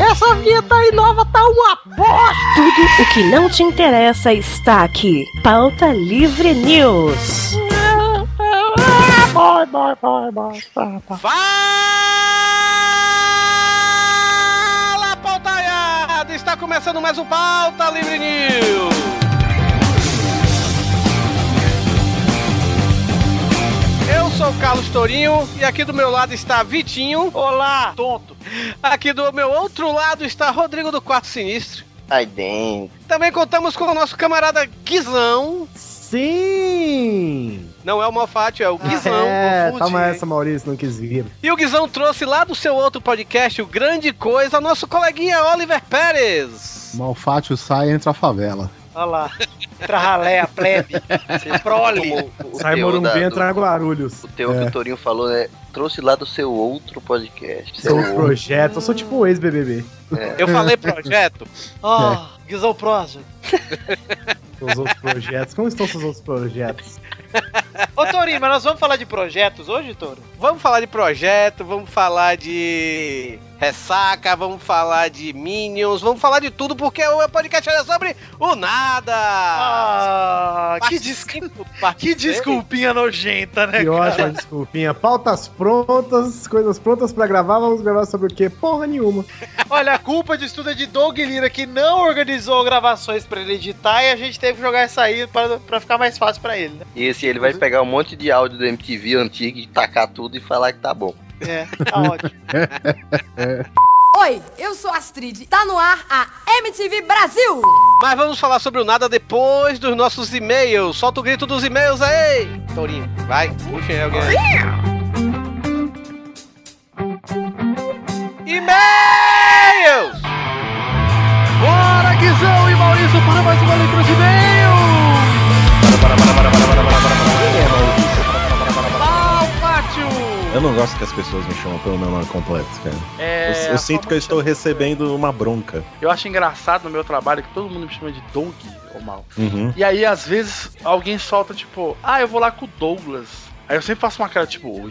Essa vinheta aí nova tá uma bosta! Tudo o que não te interessa está aqui. Pauta Livre News. Fala, pautaiada! Está começando mais um Pauta Livre News! Sou o Carlos Tourinho e aqui do meu lado está Vitinho. Olá, tonto. Aqui do meu outro lado está Rodrigo do Quarto Sinistro. Ai, dentro. Também contamos com o nosso camarada Guizão. Sim! Não é o Malfátio, é o Guizão. é, toma essa, Maurício, não quis vir. E o Guizão trouxe lá do seu outro podcast, o Grande Coisa, nosso coleguinha Oliver Pérez. Malfátio sai e entra a favela. Olha lá. Entra ralé, a plebe. Prole. Como o Sai Morumbi, da- entra Guarulhos. O teu que É. o Torinho falou, né? Trouxe lá do seu outro podcast. Seu outro. projetos, eu sou tipo o ex-BBB. Eu falei projeto. Ó, Guizão Project. Os outros projetos. Como estão seus outros projetos? Ô, Torinho, mas nós vamos falar de projetos hoje, Toro? Vamos falar de projeto, vamos falar de ressaca, vamos falar de Minions, vamos falar de tudo, porque o podcast é sobre o nada. Ah, que, desculpa, que desculpinha nojenta, né, Que cara? ótima desculpinha. Pautas prontas, coisas prontas pra gravar. Vamos gravar sobre o quê? Porra nenhuma. Olha, a culpa disso tudo é de Doug Lira, que não organizou gravações pra ele editar e a gente teve que jogar isso aí pra, pra ficar mais fácil pra ele, né? E esse ele vai pegar um monte de áudio do MTV antigo e tacar tudo e falar que tá bom. É, tá ótimo. Oi, eu sou a Astrid. Tá no ar a MTV Brasil. Mas vamos falar sobre o nada depois dos nossos e-mails. Solta o grito dos e-mails aí, Tourinho. Vai, puxa aí alguém. E-mails! Bora, Guizão e Maurício, para mais uma leitura de e-mail! Eu não gosto que as pessoas me chamam pelo meu nome completo, cara. É, eu eu sinto que eu estou recebendo uma bronca. Eu acho engraçado no meu trabalho que todo mundo me chama de Doug ou mal. Uhum. E aí, às vezes, alguém solta, tipo, ah, eu vou lá com o Douglas. Aí eu sempre faço uma cara, tipo.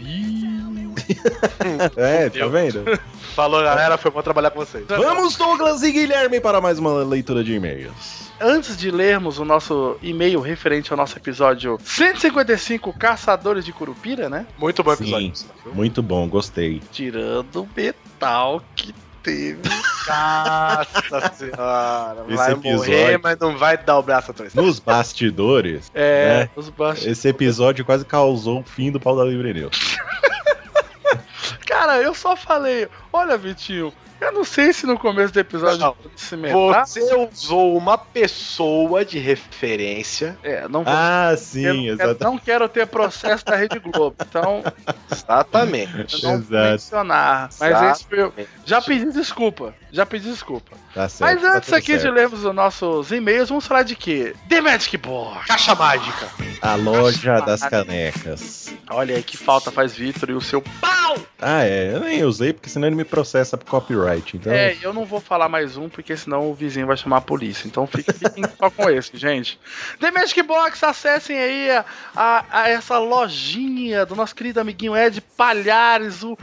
É, tá vendo? Falou, galera, foi bom trabalhar com vocês. Vamos, Douglas e Guilherme, para mais uma leitura de e-mails. Antes de lermos o nosso e-mail referente ao nosso episódio 155 Caçadores de Curupira, né? Muito bom Sim, muito bom, gostei. Tirando o metal que teve. Nossa senhora, Esse vai episódio- morrer, mas não vai dar o braço atrás. Nos bastidores, É, É. os baixos. esse episódio quase causou o fim do pau da Livre News. Cara, eu só falei, olha, Vitinho, eu não sei se no começo do episódio Não, de cimentar. Você usou uma pessoa de referência. É, não vou. Ah, eu sim, não, quero, exatamente. não quero ter processo da Rede Globo, então Exatamente. eu não vou Exato. mencionar. Mas esse foi eu. Já pedi desculpa, já pedi desculpa. Tá certo. Mas tá antes tudo aqui de certo. lermos os nossos e-mails, vamos falar de quê? The Magic Box. Caixa mágica. A loja das canecas. Olha aí que falta faz Vitor e o seu pau. Ah, é, eu nem usei, porque senão ele me processa por copyright. Então, É, eu não vou falar mais um, porque senão o vizinho vai chamar a polícia. Então fiquem, fiquem só com esse, gente. The Magic Box, acessem aí a, a- a essa lojinha do nosso querido amiguinho Ed Palhares, o,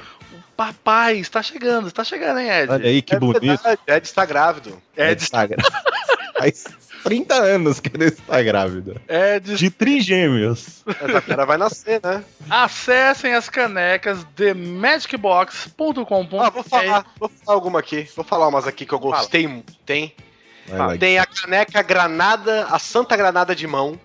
papai. Está chegando, está chegando, hein, Ed? olha aí que É bonito. verdade, Ed está grávido. Ed, está gra- Faz 30 anos que ele está grávido. Ed, De trigêmeos. Essa cara vai nascer, né? acessem as canecas themagicbox.com.br. Ah, vou falar, vou falar alguma aqui. Vou falar umas aqui que eu gostei muito. Tem. Tem a caneca granada, a Santa Granada de mão.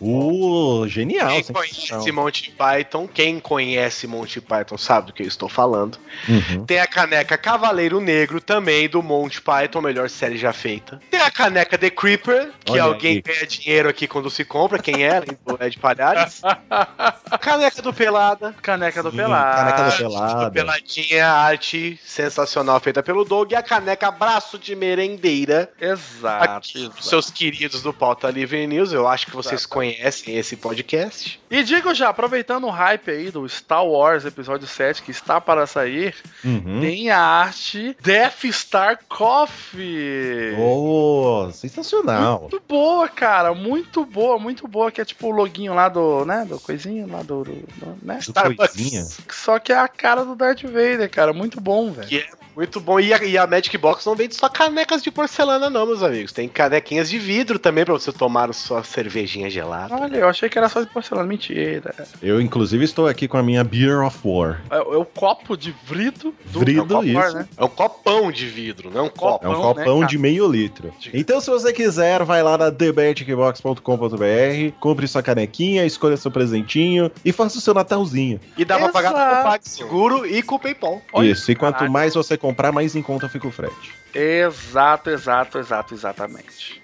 Uh, genial. Quem conhece Monty Python, quem conhece Monty Python sabe do que eu estou falando. Uhum. Tem a caneca Cavaleiro Negro, também do Monty Python, melhor série já feita. Tem a caneca The Creeper, que Olha alguém aí. ganha dinheiro aqui quando se compra, quem é, do Ed Palhares. caneca do Pelada. Caneca do Sim, Pelado. caneca do pelado. Peladinha, arte sensacional feita pelo Doug. E a caneca Braço de Merendeira. Exato. Aqui, exato. seus queridos do Pauta Livre News, eu acho que vocês Exato. conhecem esse podcast. E digo já, aproveitando o hype aí do Star Wars Episódio 7 que está para sair, Uhum. tem a arte Death Star Coffee. Oh, sensacional. Muito boa, cara, muito boa, muito boa, que é tipo o loginho lá do, né, do coisinho lá do, do- do- né? Do coisinha. Só que é a cara do Darth Vader, cara, muito bom, velho. Que é Muito bom. E a, e a Magic Box não vende só canecas de porcelana, não, meus amigos. Tem canequinhas de vidro também pra você tomar a sua cervejinha gelada. Olha, eu achei que era só de porcelana. Mentira. Eu, inclusive, estou aqui com a minha Beer of War. É, é o copo de vidro do Vrido, é um isso. né? É um copão de vidro, não é um copo. É um Copão, né, de meio litro. Então, se você quiser, vai lá na themagicbox.com.br, compre sua canequinha, escolha seu presentinho e faça o seu Natalzinho. E dá pra pagar Exato. com o PagSeguro e com o PayPal. Olha, Isso, e quanto mais você comprar, mais em conta fica o frete. Exato, exato, exato, exatamente.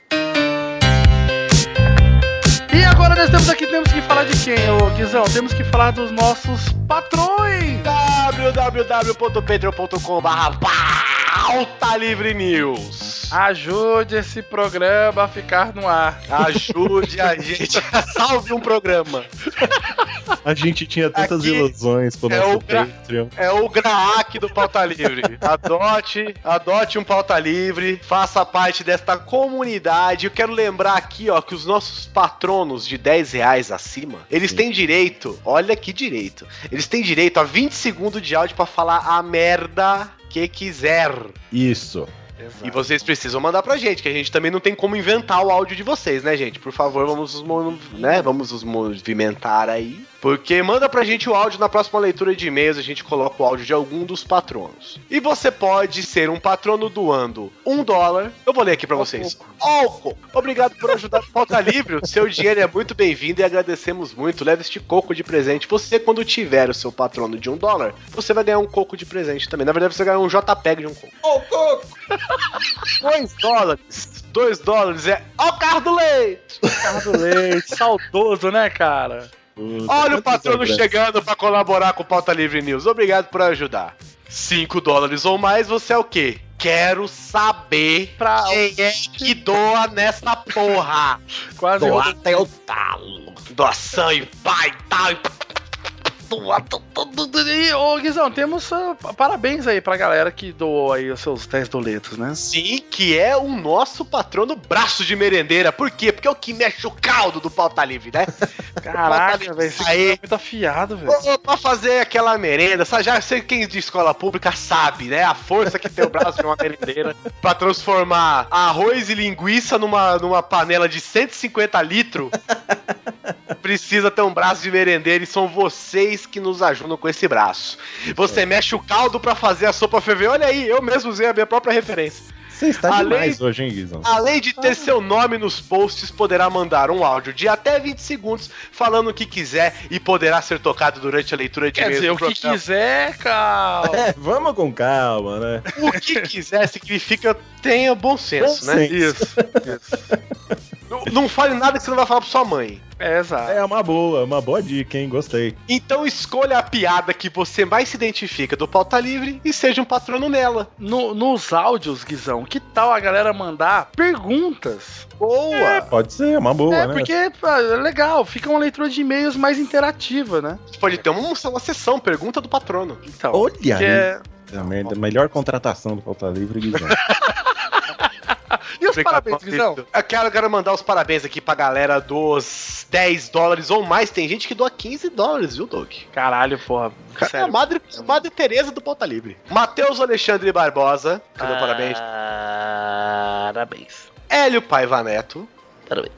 Agora nós temos aqui, temos que falar de quem, ô Guizão? Temos que falar dos nossos patrões! www.patreon.com pauta livre news. Ajude esse programa a ficar no ar. Ajude a gente a salve um programa. A gente tinha tantas Aqui ilusões com é nosso o gra- Patreon. É o Graak do Pauta Livre. Adote, adote um Pauta Livre, faça parte desta comunidade. Eu quero lembrar aqui, ó, que os nossos patronos de 10 reais acima, eles têm direito, olha que direito, eles têm direito a 20 segundos de áudio pra falar a merda que quiser. Isso. E vocês precisam mandar pra gente, que a gente também não tem como inventar o áudio de vocês, né, gente? Por favor, vamos os, mo- né, vamos os movimentar aí. Porque manda pra gente o áudio na próxima leitura de e-mails, a gente coloca o áudio de algum dos patronos. E você pode ser um patrono doando um dólar. Eu vou ler aqui pra vocês. Álcool! Obrigado por ajudar o Pauta Livre. O seu dinheiro é muito bem-vindo e agradecemos muito. Leve este coco de presente. Você, quando tiver o seu patrono de um dólar, você vai ganhar um coco de presente também. Na verdade, você vai ganhar um JPEG de um coco. Ô, coco! Dois dólares. Dois dólares é. Ó, o carro do leite! Carro do leite, saudoso, né, cara? Olha o patrono chegando para colaborar com o Pauta Livre News. Obrigado por ajudar. 5 dólares ou mais, você é o quê? Quero saber Pra quem é que doa nessa porra. quase até o talo. Doação e pai tal. e. E, ô Guizão, temos ah, parabéns aí pra galera que doou aí os seus 10 doletos, né? Sim, que é o nosso patrono braço de merendeira. Por quê? Porque é o que mexe o caldo do Pauta Livre, né? Caraca, velho, esse Aí. é muito afiado, velho. Pra fazer aquela merenda, sabe? já sei que quem de escola pública sabe, né? A força que tem o braço de uma merendeira pra transformar arroz e linguiça numa, numa panela de 150 litros. Precisa ter um braço de merendeira e são vocês que nos ajudam com esse braço. Você mexe o caldo pra fazer a sopa ferver. Olha aí, eu mesmo usei a minha própria referência. Você está Além- demais hoje, hein, Guizão? Além de ter seu nome nos posts, poderá mandar um áudio de até 20 segundos falando o que quiser e poderá ser tocado durante a leitura de Quer dizer, o que programa. quiser, cara. É, vamos com calma, né? O que quiser significa tenha bom senso, Bom né? senso. Isso, isso. Não, não fale nada que você não vai falar pra sua mãe. É, exato. É uma boa, uma boa dica, hein? Gostei. Então escolha a piada que você mais se identifica do Pauta Livre e seja um patrono nela. No- nos áudios, Guizão, que tal a galera mandar perguntas? Boa! Pode ser, uma boa, é, né? porque é legal, fica uma leitura de e-mails mais interativa, né? Pode ter uma, uma sessão, pergunta do patrono. Então, Olha que aí. é... É a merda- melhor contratação do Pauta Livre, Guizão. E Obrigado, parabéns? Maurício. Eu quero, quero mandar os parabéns aqui pra galera dos 10 dólares ou mais. Tem gente que doa 15 dólares, viu, Doug? Caralho, porra. É a Sério. Madre, Madre Teresa do Pauta Livre. Matheus Alexandre Barbosa, que deu parabéns. Parabéns. Hélio Paiva Neto. Parabéns.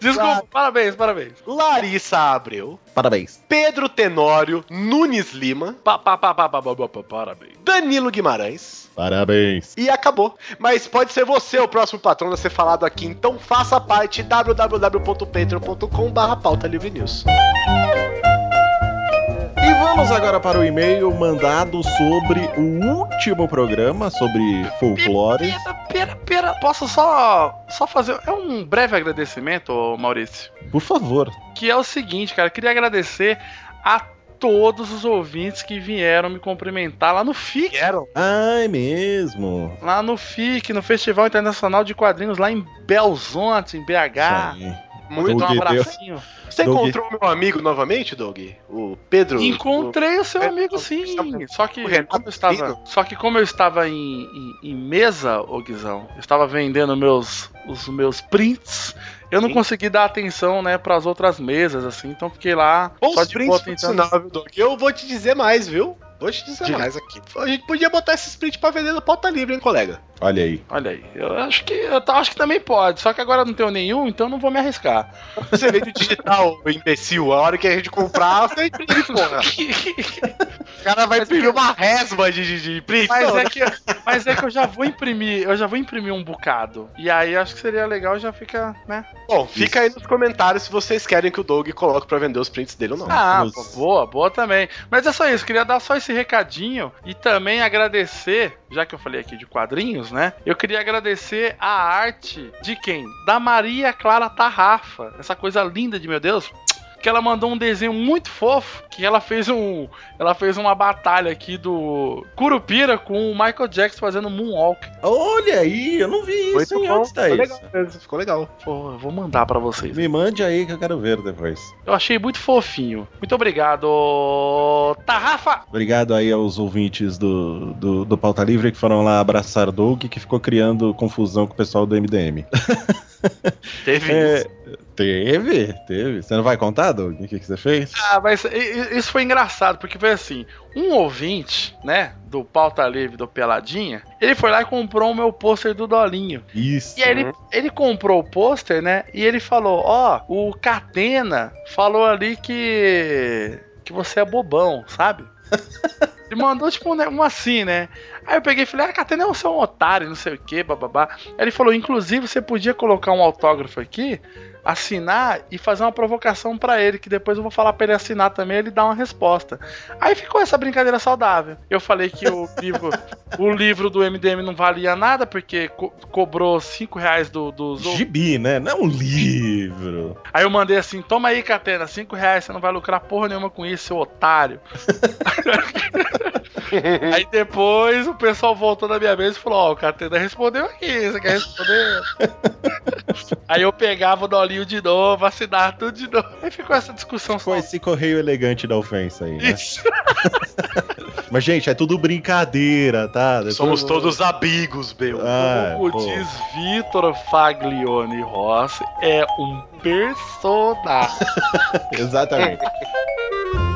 Desculpa, parabéns, parabéns. Larissa Abreu. Parabéns. Pedro Tenório Nunes Lima. Pa, pa, pa, pa, pa, pa, pa, parabéns. Danilo Guimarães. Parabéns. E acabou. Mas pode ser você o próximo patrão a ser falado aqui, então faça parte www.patreon.com/pauta livre news. Vamos agora para o e-mail mandado sobre o último programa sobre folclore. Pera, pera, pera. Posso só, só fazer. É um breve agradecimento, Maurício. Por favor. Que é o seguinte, cara. Queria agradecer a todos os ouvintes que vieram me cumprimentar lá no FIC. Vieram? Ah, é mesmo. Lá no FIC, no Festival Internacional de Quadrinhos, lá em Belzonte, em BH. Isso aí. Muito um Doug, deu- abracinho. Você Doug. encontrou meu amigo novamente, Doug? O Pedro? Encontrei o seu É, amigo sim. Só que como eu estava, só que como eu estava em, em, em mesa, ô Guizão, eu estava vendendo meus os meus prints. Eu não Sim. consegui dar atenção, né, pras outras mesas, assim, então fiquei lá Bons só de prints boa tentando. Eu vou te dizer mais, viu? Vou te dizer Diga. mais aqui. A gente podia botar esse sprint pra vender no pauta livre, hein, colega? Olha aí. Olha aí, eu acho que eu acho que também pode, só que agora eu não tenho nenhum, então não vou me arriscar. Você veio digital, imbecil. A hora que a gente comprar, você imprime, porra. O cara vai imprimir uma resma de, de, de print. Mas Não, é, que, mas é que eu já vou imprimir, eu já vou imprimir um bocado. E aí acho que seria legal, já fica, né? Bom, fica aí nos comentários se vocês querem que o Doug coloque pra vender os prints dele ou não. Ah, pô, boa, boa também. Mas é só isso, queria dar só esse recadinho e também agradecer, já que eu falei aqui de quadrinhos, né? Eu queria agradecer a arte de quem? Da Maria Clara Tarrafa. Essa coisa linda de meu Deus. Que ela mandou um desenho muito fofo. Que ela fez um. Ela fez uma batalha aqui do Curupira com o Michael Jackson fazendo Moonwalk. Olha aí, eu não vi isso, hein? Onde tá ficou isso? legal ficou legal. Pô, eu vou mandar pra vocês. Me mande aí que eu quero ver depois. Eu achei muito fofinho. Muito obrigado, Tarrafa! Obrigado aí aos ouvintes do, do, do Pauta Livre que foram lá abraçar Doug, que ficou criando confusão com o pessoal do MDM. Teve É, isso. Teve, teve. Você não vai contar, Doug, o que, que você fez? Ah, mas isso foi engraçado, porque foi assim: um ouvinte, né, do Pauta Livre do Peladinha, ele foi lá e comprou o meu pôster do Dolinho. Isso. E aí ele, ele comprou o pôster, né, e ele falou: Ó, o Catena falou ali que. que você é bobão, sabe? Ele mandou tipo um, um assim, né? Aí eu peguei e falei, ah, Catena, você é um otário, não sei o que, bababá. Aí ele falou, inclusive, você podia colocar um autógrafo aqui, assinar e fazer uma provocação pra ele, que depois eu vou falar pra ele assinar também, ele dá uma resposta. Aí ficou essa brincadeira saudável. Eu falei que o livro, o livro do MDM não valia nada, porque co- cobrou 5 reais do, dos Gibi, né? Não é um livro. Aí eu mandei assim, toma aí, Catena, 5 reais, você não vai lucrar porra nenhuma com isso, seu otário. aí depois o pessoal voltou na minha mesa e falou, ó, o Catena respondeu aqui, você quer responder? aí eu pegava o dolinho de novo, assinava tudo de novo. Aí ficou essa discussão Com esse correio elegante da ofensa aí, né? Isso. Mas, gente, é tudo brincadeira, tá? Depois Somos eu- todos amigos, meu. Ah, Como pô. diz Vitor Faglione Rossi, é um personagem. Exatamente.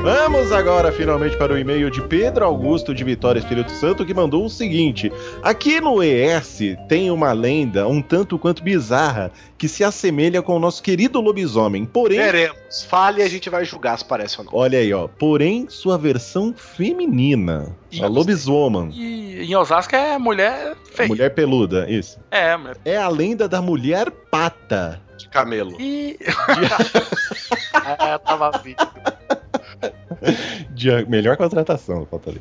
Vamos agora finalmente para o e-mail de Pedro Augusto de Vitória Espírito Santo que mandou o seguinte: Aqui no ES tem uma lenda um tanto quanto bizarra que se assemelha com o nosso querido lobisomem. Porém, Veremos. Fale e a gente vai julgar se parece ou não. olha aí, ó. Porém, sua versão feminina. A lobiswoman. E em Osasco é mulher A feia. mulher peluda, isso. É, mulher. É a lenda da mulher pata. De camelo. E. é, tava vindo. De melhor contratação, falta ali.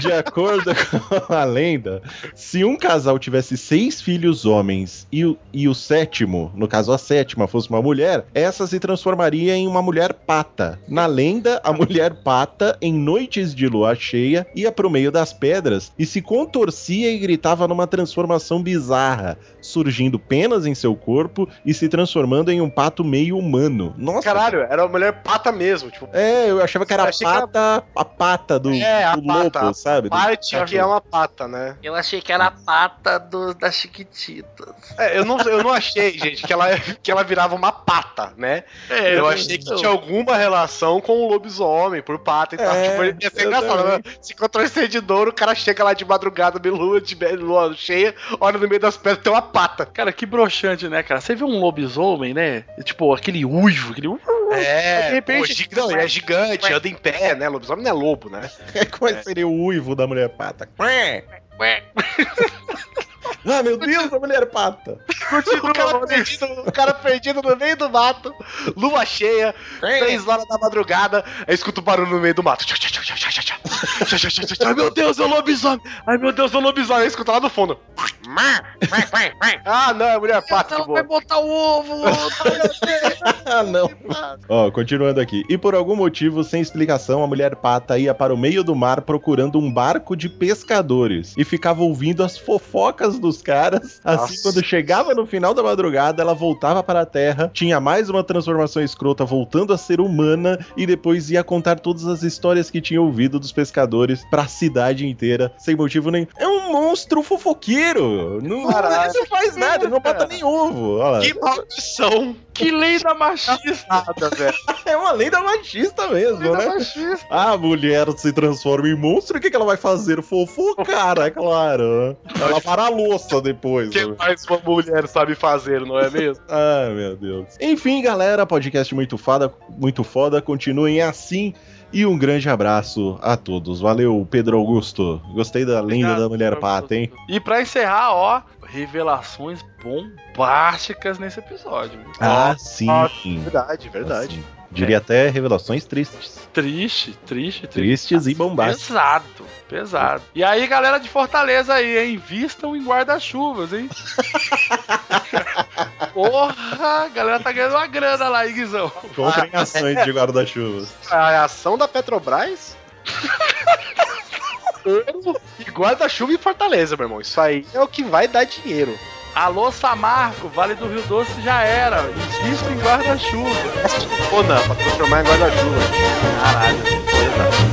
De acordo com a lenda, se um casal tivesse seis filhos homens e o, e o sétimo, no caso a sétima, fosse uma mulher, essa se transformaria em uma mulher pata. Na lenda, a mulher pata, em noites de lua cheia, ia pro meio das pedras e se contorcia e gritava numa transformação bizarra, surgindo penas em seu corpo e se transformando em um pato meio humano. Nossa, Caralho, era uma mulher pata mesmo. Tipo, é, eu achava que era a Achei que era- pata, a pata do, É, a do pata, lobo, sabe? Do parte que é uma pata, né? Eu achei que era a pata do, das Chiquititas. É, eu não, eu não achei, gente, que ela, que ela virava uma pata, né? É, eu achei que tinha alguma relação com o lobisomem por pata e tal. É, Tipo, ia ser eu engraçado. Né? Se contorcer de dor, o cara chega lá de madrugada, de lua, de lua cheia, olha no meio das pedras, tem uma pata. Cara, que broxante, né, cara? Você vê um lobisomem, né? Tipo, aquele uivo, aquele. É, De repente- pô, gig- não, é gigante, anda em pé, né? Lobisomem não é lobo, né? Como é que seria o uivo da mulher pata? ah, meu Deus, a mulher pata! O cara, perdido, o cara perdido no meio do mato, lua cheia, três horas da madrugada, aí escuta o barulho no meio do mato. Ai meu Deus, é o lobisomem! Ai meu Deus, é o lobisomem! Aí escuta lá no fundo. Ah, não, é mulher pata, Ela vai boa. botar o ovo! Ah, não. Ó, continuando aqui. E por algum motivo, sem explicação, a mulher pata ia para o meio do mar procurando um barco de pescadores e ficava ouvindo as fofocas dos caras. Assim, Nossa. quando chegava no final da madrugada, ela voltava para a terra, tinha mais uma transformação escrota, voltando a ser humana e depois ia contar todas as histórias que tinha ouvido dos pescadores para a cidade inteira, sem motivo nenhum. É um monstro fofoqueiro. Não, não faz nada, não bota nem ovo. Olha. Que maldição! Que lenda machista, velho. É uma lenda machista mesmo, Lenda né? machista. A mulher se transforma em monstro, o que, que ela vai fazer? Fofocar, é claro. Ela para a louça depois. O que né? mais uma mulher sabe fazer, não é mesmo? Ai, meu Deus. Enfim, galera, podcast muito foda, muito foda. Continuem assim. E um grande abraço a todos. Valeu, Pedro Augusto. Gostei da lenda Obrigado, da mulher pata, hein? E pra encerrar, ó, revelações bombásticas nesse episódio. Ah, sim. Verdade, verdade. Assim, diria até revelações tristes. Triste, triste, triste. Tristes e bombásticas. Pesado, pesado. E aí, galera de Fortaleza aí, hein? Vistam em guarda-chuvas, hein? Porra, a galera tá ganhando uma grana lá, hein, Guizão? Comprem ações de guarda-chuvas. A ação da Petrobras. E guarda-chuva em Fortaleza, meu irmão. Isso aí é o que vai dar dinheiro. Alô, Samarco, Vale do Rio Doce já era. Insisto em guarda-chuva. Ou não, pra transformar em guarda-chuva. Caralho, pesado.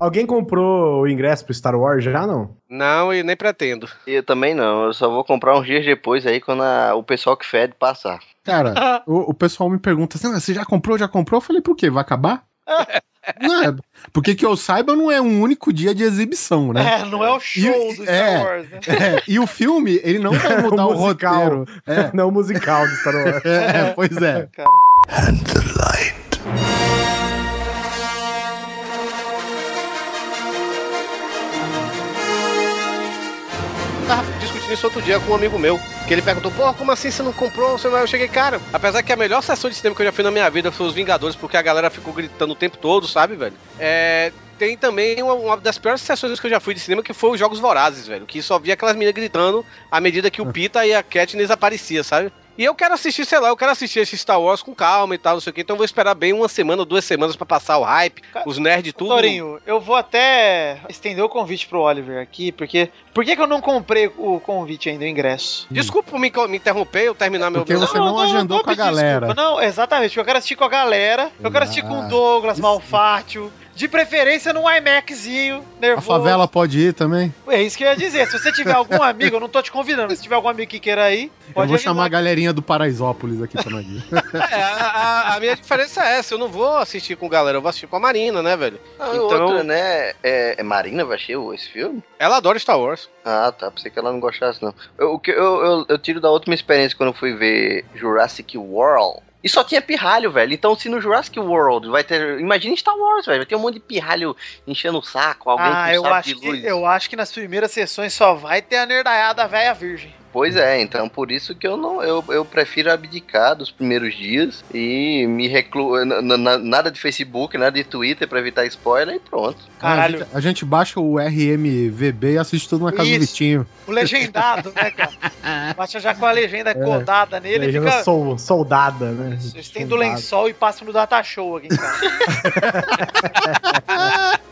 Alguém comprou o ingresso pro Star Wars já, não? Não, e nem pretendo. Eu também não. Eu só vou comprar uns dias depois aí quando a- o pessoal que fede passar. Cara, o, o pessoal me pergunta assim: "Ah, você já comprou? Já comprou? Eu falei, por quê? Vai acabar? Não é, porque que eu saiba, não é um único dia de exibição, né? É, não é o show E- do Star é. Wars, né? É, e o filme, ele não vai mudar o, musical. roteiro. É, Não o musical do Star Wars. é, pois é. Cara. tava discutindo isso outro dia com um amigo meu. Que ele perguntou, pô, como assim você não comprou? Eu cheguei, cara. Apesar que a melhor sessão de cinema que eu já fui na minha vida foi os Vingadores, porque a galera ficou gritando o tempo todo, sabe, velho? É. Tem também uma, uma das piores sessões que eu já fui de cinema, que foi os Jogos Vorazes, velho. Que só via aquelas meninas gritando à medida que o Pita e a Katniss aparecia, sabe? E eu quero assistir, sei lá, eu quero assistir esse Star Wars com calma e tal, não sei o que. Então eu vou esperar bem uma semana ou duas semanas pra passar o hype, os nerds tudo. Torinho, eu vou até estender o convite pro Oliver aqui, porque. Por que, que eu não comprei o convite ainda, o ingresso? Desculpa por me, me interromper, eu terminar meu Porque você não, agendou com a galera. desculpa, Não, exatamente, porque eu quero assistir com a galera, eu quero assistir com o Douglas, Malfátio, de preferência num IMAXzinho, A nervoso. favela pode ir também? É isso que eu ia dizer. Se você tiver algum amigo, eu não tô te convidando, se tiver algum amigo que queira ir, Eu pode vou avisar. chamar a galerinha do Paraisópolis aqui pra nós. É, a, a- a minha diferença é essa, eu não vou assistir com galera, eu vou assistir com a Marina, né, velho? Não, Então- outra, né? É, é Marina vai assistir esse filme? Ela adora Star Wars. Ah, tá. Pensei que ela não gostasse, não. Eu, o que eu, eu, eu tiro da última experiência quando eu fui ver Jurassic World. E só tinha pirralho, velho. Então, se no Jurassic World vai ter. Imagina Star Wars, velho. Vai ter um monte de pirralho enchendo o saco, alguém Ah, com eu sabre acho, de que, luz. eu acho que nas primeiras sessões só vai ter a nerdaiada velha virgem. Pois é, então por isso que eu não eu, eu prefiro abdicar dos primeiros dias e me recluo nada de Facebook, nada de Twitter pra evitar spoiler e pronto. A gente, a gente baixa o RMVB e assiste tudo na casa do Isso. Vitinho. O legendado, né, cara? Baixa já com a legenda codada nele e Legenda fica. sol- soldada, né? Vocês têm do lençol e passam no data show aqui em casa.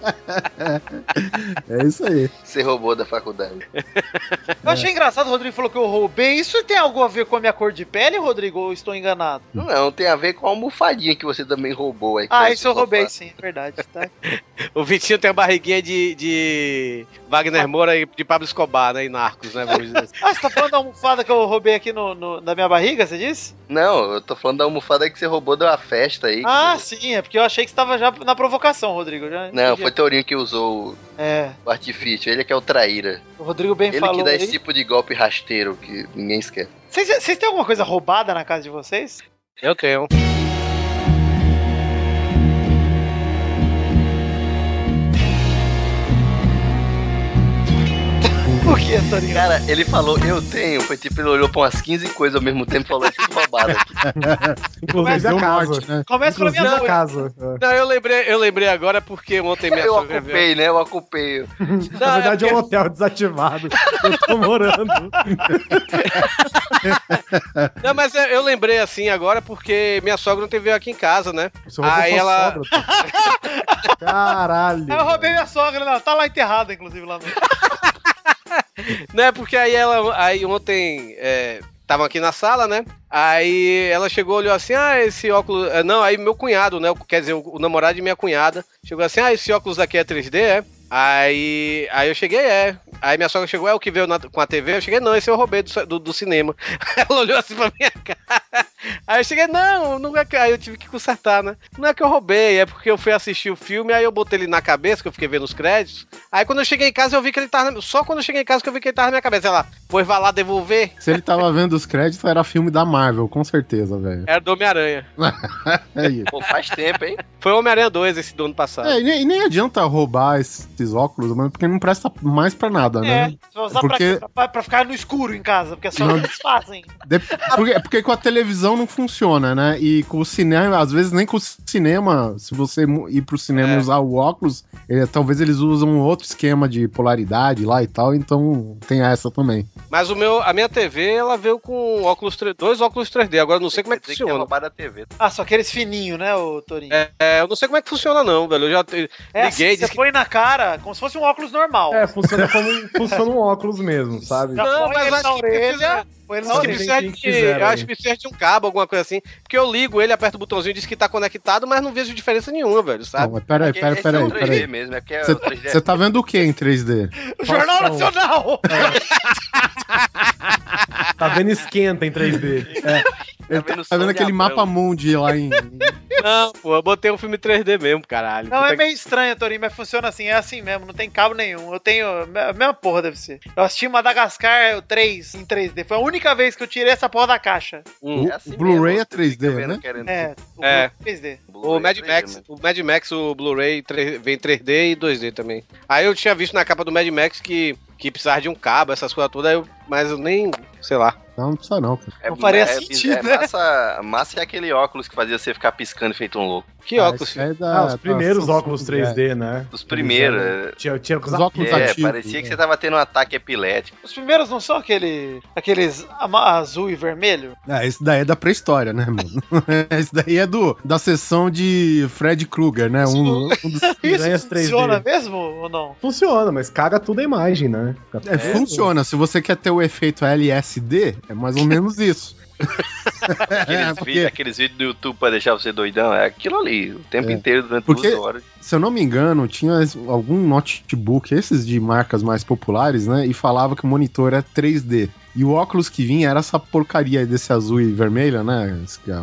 É isso aí. Ser robô da faculdade. Eu achei engraçado, o Rodrigo falou que eu roubei. Isso tem algo a ver com a minha cor de pele, Rodrigo? Ou estou enganado? Não, tem a ver com a almofadinha que você também roubou aí. que Ah, isso eu roubei sofá. sim, é verdade. Tá? O Vitinho tem a barriguinha de, de Wagner Moura e de Pablo Escobar, né? E Narcos, né? Vamos dizer assim. Ah, você tá falando da almofada que eu roubei aqui no, no- na minha barriga, você disse? Não, eu tô falando da almofada que você roubou de uma festa aí. Ah, sim, é porque eu achei que você tava já na provocação, Rodrigo. Não, foi Tourinho que usou o- É, o artifício. Ele é que é o traíra. o Rodrigo bem Ele falou. que dá aí. esse tipo de golpe rasteiro que ninguém esquece. Vocês têm alguma coisa roubada na casa de vocês? Eu tenho. Por que, Torinho? Cara, ele falou, eu tenho. Foi tipo, ele olhou pra umas 15 coisas ao mesmo tempo e falou, é tudo roubado aqui. Inclusive a casa. né? Começa pela minha dor. casa. Não, eu lembrei, eu lembrei agora porque ontem minha Eu sogra veio. ocupei, né? Eu ocupei. Na verdade é um hotel desativado. Eu tô morando. Não, mas eu, eu lembrei assim agora porque minha sogra ontem veio aqui em casa, né? Aí ela- sogra. Caralho. Eu roubei minha sogra, não, tá lá enterrada, inclusive, lá no. Né, porque aí ela. Aí ontem. é, estavam aqui na sala, né? Aí ela chegou, olhou assim, ah, esse óculos. é, Não, aí meu cunhado, né? Quer dizer, o namorado de minha cunhada, chegou assim, ah, esse óculos aqui é 3D, é? Aí, aí eu cheguei, é. Aí minha sogra chegou, é o que veio na- com a TV? Eu cheguei, não, esse eu roubei do, do, do cinema. Ela olhou assim pra minha cara. Aí eu cheguei, não, não é que. Aí eu tive que consertar, né? Não é que eu roubei, é porque eu fui assistir o filme, aí eu botei ele na cabeça, que eu fiquei vendo os créditos. Aí quando eu cheguei em casa, eu vi que ele tava. na- Só quando eu cheguei em casa que eu vi que ele tava na minha cabeça. Ela, pois vai lá devolver. Se ele tava vendo os créditos, era filme da Marvel, com certeza, velho. Era do Homem-Aranha. É isso. Pô, faz tempo, hein? Foi Homem-Aranha 2 esse do ano passado. É, e nem, e nem adianta roubar esses óculos, mano, porque não presta mais pra nada, É, né? você vai usar Porque- pra, pra, pra ficar no escuro em casa, porque é só o Não. que eles fazem. De- porque, porque com a televisão não funciona, né? E com o cinema, às vezes nem com o cinema, se você ir pro cinema É. e usar o óculos, talvez eles usam um outro esquema de polaridade lá e tal, então tem essa também. Mas o meu, a minha TV, ela veio com óculos 3, dois óculos 3D. Agora eu não sei como é que que funciona. roubar da TV. Ah, só aqueles fininhos, né, ô Torinho? É, é, eu não sei como é que funciona, não, velho. Eu já É, liguei, assim, você põe na cara como se fosse um óculos normal. É, funciona como um- funciona um óculos mesmo, sabe? Não, mas acho que precisa- ele Não, precisa de, quiser, acho que precisa de um cabo, alguma coisa assim. Porque eu ligo ele, aperto o botãozinho e diz que tá conectado, mas não vejo diferença nenhuma, velho, Não, sabe? mas peraí, peraí, esse peraí, é o 3D peraí. mesmo, é porque é o 3D. Você tá vendo o que em 3D? O Jornal. Nacional! Tá vendo esquenta em 3D. Ele vendo tá som vendo aquele mapa mundi lá em. Não, pô, eu botei um filme 3D mesmo, caralho. Não, Puta é que- meio estranho, Torinho, mas funciona assim, é assim mesmo, não tem cabo nenhum. Eu tenho. A mesma porra deve ser. Eu assisti Madagascar 3 em 3D. Foi a única vez que eu tirei essa porra da caixa. Hum. É assim O Blu-ray mesmo, é você fica 3D, vendo né? querendo- É, o É. 3D. O Mad 3D Max, o Mad Max, o Blu-ray 3 vem 3D e 2D também. Aí eu tinha visto na capa do Mad Max que, que precisava de um cabo, essas coisas todas, aí eu- mas eu nem, sei lá. Não, não precisa não, cara. É, Não faria é, sentido, é, né? massa, massa é aquele óculos que fazia você ficar piscando feito um louco. Que Ah, óculos, é da- Ah, os da primeiros Samsung, óculos é. 3D, né? Os primeiros. Eles eram- Tinha, tinha Os óculos É, ativos. parecia que você tava tendo um ataque epilético. Os primeiros não são aquele, aqueles azul e vermelho? Ah, esse daí é da pré-história, né, mano? esse daí é do, da sessão de Fred Krueger, né? Um, um dos- Piranhas Isso 3D. funciona mesmo ou não? Funciona, mas caga tudo a imagem, né? É, funciona. Se você quer ter o efeito LSD, é mais ou menos isso. Aqueles, É, porque- vídeos, aqueles vídeos do YouTube pra deixar você doidão. É aquilo ali, o tempo É. inteiro, durante Porque- duas horas. Se eu não me engano, tinha algum notebook, esses de marcas mais populares, né? E falava que o monitor é 3D. E o óculos que vinha era essa porcaria desse azul e vermelho, né?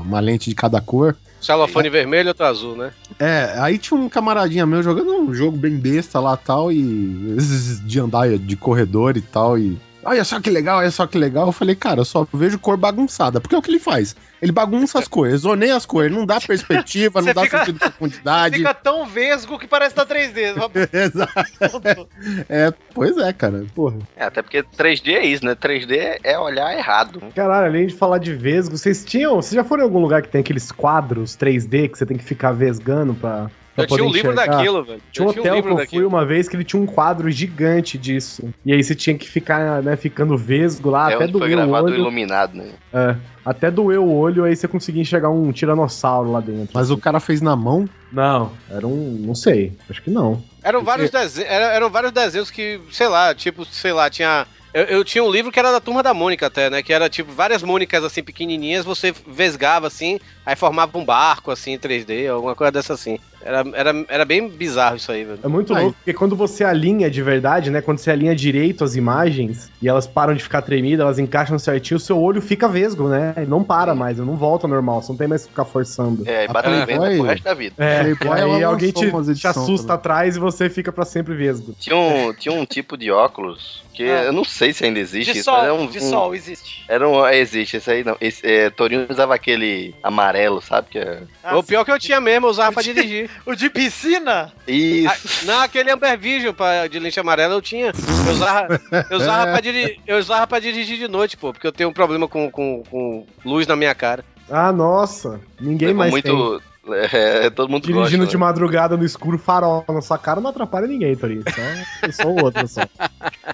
Uma lente de cada cor. Celofane vermelho e outro azul, né? É, aí tinha um camaradinha meu jogando um jogo bem besta lá tal, e de andar de corredor e tal, e. Olha só que legal, olha só que legal. Eu falei, cara, eu só vejo cor bagunçada. Porque é o que ele faz. Ele bagunça as cores, zoneia as cores, não dá perspectiva, não dá fica- sentido de profundidade. Fica tão vesgo que parece que tá 3D. Exato. É, pois é, cara. Porra. É, até porque 3D é isso, né? 3D é olhar errado. Caralho, além de falar de vesgo, vocês tinham. Vocês já foram em algum lugar que tem aqueles quadros 3D que você tem que ficar vesgando pra. Pra Eu tinha um livro enxergar? daquilo, velho. Tinha um tinha um hotel que eu fui daquilo. uma vez que ele tinha um quadro gigante disso. E aí você tinha que ficar, né, ficando vesgo lá, é até foi doer o gravado o olho. Iluminado, né? É, até doer o olho, aí você conseguia enxergar um tiranossauro lá dentro. Mas o cara fez na mão. Não, era um. Não sei. Acho que não. Eram vários, desenhos, eram vários desenhos que, sei lá, tipo, sei lá, tinha. Eu, eu tinha um livro que era da turma da Mônica até, né? Que era tipo várias Mônicas assim pequenininhas, você vesgava assim, aí formava um barco assim, 3D, alguma coisa dessa assim. Era, era, era bem bizarro isso aí, velho. É muito louco, porque quando você alinha de verdade, né? Quando você alinha direito as imagens e elas param de ficar tremidas, elas encaixam certinho, o seu olho fica vesgo, né? E não para mais, não volta normal, você não tem mais que ficar forçando. É, e bate na venda pro resto da vida. É, Playboy, aí alguém te, te assusta também. atrás e você fica pra sempre vesgo. Tinha um, tinha um tipo de óculos que Ah. eu não sei se ainda existe. De isso, mas é sol, um, de um- sol, existe. Era um, é, existe, esse aí não. Esse, é, Torinho usava aquele amarelo, sabe? Que é... Ah, o pior que eu tinha mesmo, eu usava pra dirigir. O de piscina? Isso. Ah, não, aquele Amber Vision pra, de lente amarela eu tinha. Eu usava, eu usava, pra, diri, eu usava pra dirigir de noite, pô, porque eu tenho um problema com, com, com luz na minha cara. Ah, nossa, ninguém mais tem. muito. É, todo mundo Dirigindo gosta, de né? madrugada no escuro, farol na sua cara não atrapalha ninguém, Torinho. Só, só o outro, só.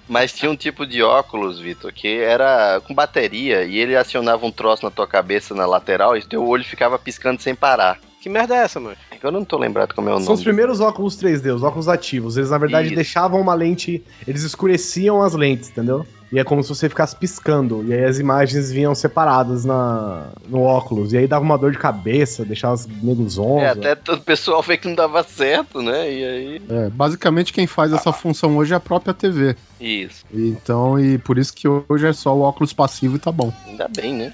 Mas tinha um tipo de óculos, Vitor, que era com bateria e ele acionava um troço na tua cabeça na lateral e teu olho ficava piscando sem parar. Que merda é essa, mano? Que Eu não tô lembrado como é o São nome. os primeiros óculos 3D, os óculos ativos. Eles, na verdade, Isso. deixavam uma lente. Eles escureciam as lentes, entendeu? E é como se você ficasse piscando. E aí as imagens vinham separadas na, no óculos. E aí dava uma dor de cabeça, deixava os negros zonza. É, até todo o pessoal vê que não dava certo, né? E aí. É, basicamente quem faz essa função hoje é a própria TV. Isso. Então, e por isso que hoje é só o óculos passivo e tá bom. Ainda bem, né?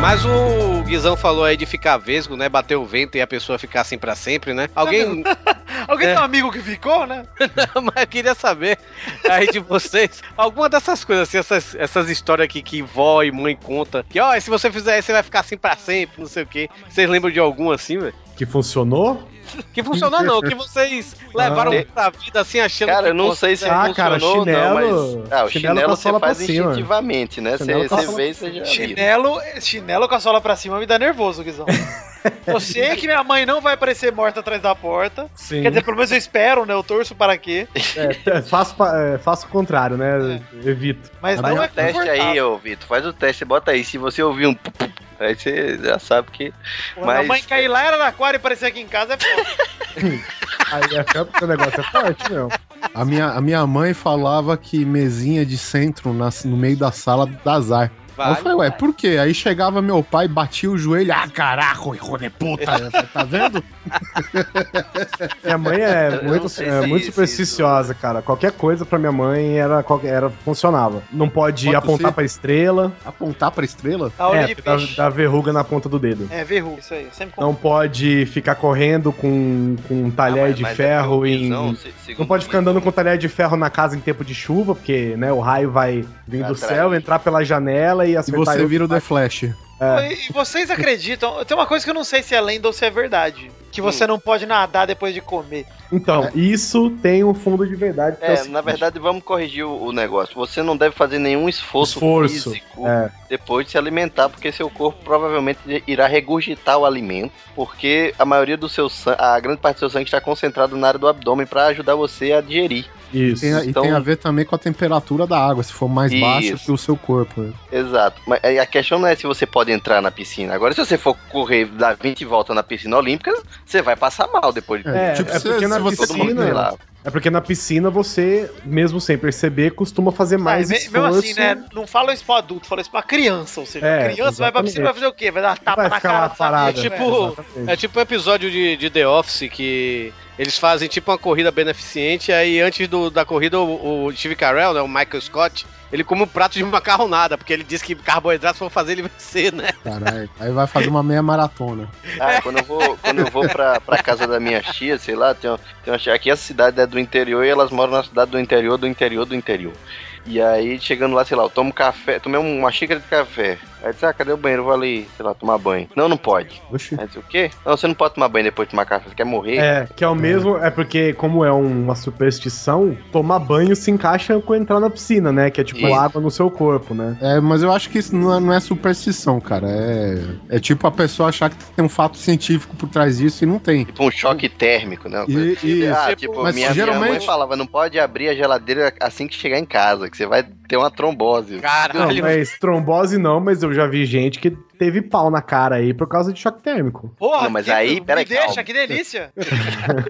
Mas o Guizão falou aí de ficar vesgo, né? Bater o vento e a pessoa ficar assim pra sempre, né? Alguém. Alguém É. tem um amigo que ficou, né? Não, mas eu queria saber aí de vocês, alguma dessas coisas, assim, essas, essas histórias aqui que vó e mãe conta, que ó, se você fizer isso, você vai ficar assim pra sempre, não sei o quê. Vocês lembram de algum assim, velho? Que funcionou? Que funcionou não, que vocês levaram Ah. pra vida assim, achando Cara, que eu não sei se Ah, cara, funcionou ou não, chinelo- mas. Ah, o chinelo com chinelo você faz cima. instintivamente, né? Você você vê e você já. Chinelo, chinelo com a sola pra cima me dá nervoso, Guizão. Eu sei que minha mãe não vai aparecer morta atrás da porta. Sim. Quer dizer, pelo menos eu espero, né? Eu torço para quê. É, faço, pa- é, faço o contrário, né? Evito. Mas Faz não o é teste aí, ô Vitor. Faz o teste, bota aí. Se você ouvir um. Aí você já sabe que. Quando a Mas- mãe cair lá era na aquário e aparecer aqui em casa é. Aí é porque o negócio é forte, meu. A minha, a minha mãe falava que mesinha de centro na- no meio da sala dá azar. Aí eu Vale, falei, ué, por quê? Aí chegava meu pai, batia o joelho, ah, caraca, hijo de puta, tá vendo? Minha mãe é muito, não é muito isso- supersticiosa, cara. Qualquer coisa pra minha mãe era, qualquer- era funcionava. Não pode Pode apontar tossir? pra estrela. Apontar pra estrela? A olho É, de dá, dá verruga na ponta do dedo. É, verruga, isso aí. Sempre Não pode ficar correndo com, com um talher Ah, mas- de mas é ferro o em. Segundo Não pode ficar andando Guizão, com talher de ferro na casa em tempo de chuva, porque né, o raio vai vir do céu, entrar pela janela e E acertar você eu. vira o The Flash. É. E vocês acreditam? Tem uma coisa que eu não sei se é lenda ou se é verdade. Que você Hum. não pode nadar depois de comer. Então, isso tem um fundo de verdade. É, seguinte, na verdade, vamos corrigir o, o negócio. Você não deve fazer nenhum esforço, Esforço, físico é. depois de se alimentar, porque seu corpo provavelmente irá regurgitar o alimento, porque a maioria do seu sangue, a grande parte do seu sangue está concentrado na área do abdômen para ajudar você a digerir. Isso. Tem a- Então- E tem a ver também com a temperatura da água, se for mais baixa Isso. que o seu corpo. né? Exato. Mas aí a questão não é se você pode entrar na piscina. Agora, se você for correr, dar 20 voltas na piscina olímpica, você vai passar mal depois de É, tipo, é se- porque na se você- todo mundo piscina. É porque na piscina você, mesmo sem perceber, costuma fazer mais É, me- esforço. mesmo assim, né? Não fala isso pro adulto, fala isso pra criança. Ou seja, É, a criança vai pra piscina e vai fazer o quê? Vai dar tapa vai na cara parada. sabia, Tipo. Exatamente. É tipo um episódio de, de The Office que eles fazem tipo uma corrida beneficente, aí antes do, da corrida o, o Steve Carell, né, o Michael Scott, ele come um prato de macarronada, porque ele diz que carboidratos vão fazer ele vencer, né? Caralho. Aí vai fazer uma meia maratona. Ah, quando eu vou, quando eu vou pra, pra casa da minha tia, sei lá, tem, uma- tem uma, tia- aqui a cidade é do interior e elas moram na cidade do interior, do interior, do interior. E aí, chegando lá, sei lá, eu tomo café, tomei uma xícara de café. Aí disse, ah, cadê o banheiro? Eu vou ali, sei lá, tomar banho. Não, não pode. Oxi. Aí disse, o quê? Não, você não pode tomar banho depois de tomar café, você quer morrer? É, que é o mesmo, é porque, como é uma superstição, tomar banho se encaixa com entrar na piscina, né? Que é tipo Isso. água no seu corpo, né? É, mas eu acho que isso não é, não é superstição, cara. É, é tipo a pessoa achar que tem um fato científico por trás disso e não tem. Tipo um choque térmico, né? Coisa E, assim. e- ah, tipo, tipo, mas minha, minha geralmente- mãe falava, não pode abrir a geladeira assim que chegar em casa, que você vai ter uma trombose. Não, Caralho. mas trombose não, mas eu já vi gente que teve pau na cara aí por causa de choque térmico. Porra, Não, mas que- aí, me peraí, deixa, calma. que delícia.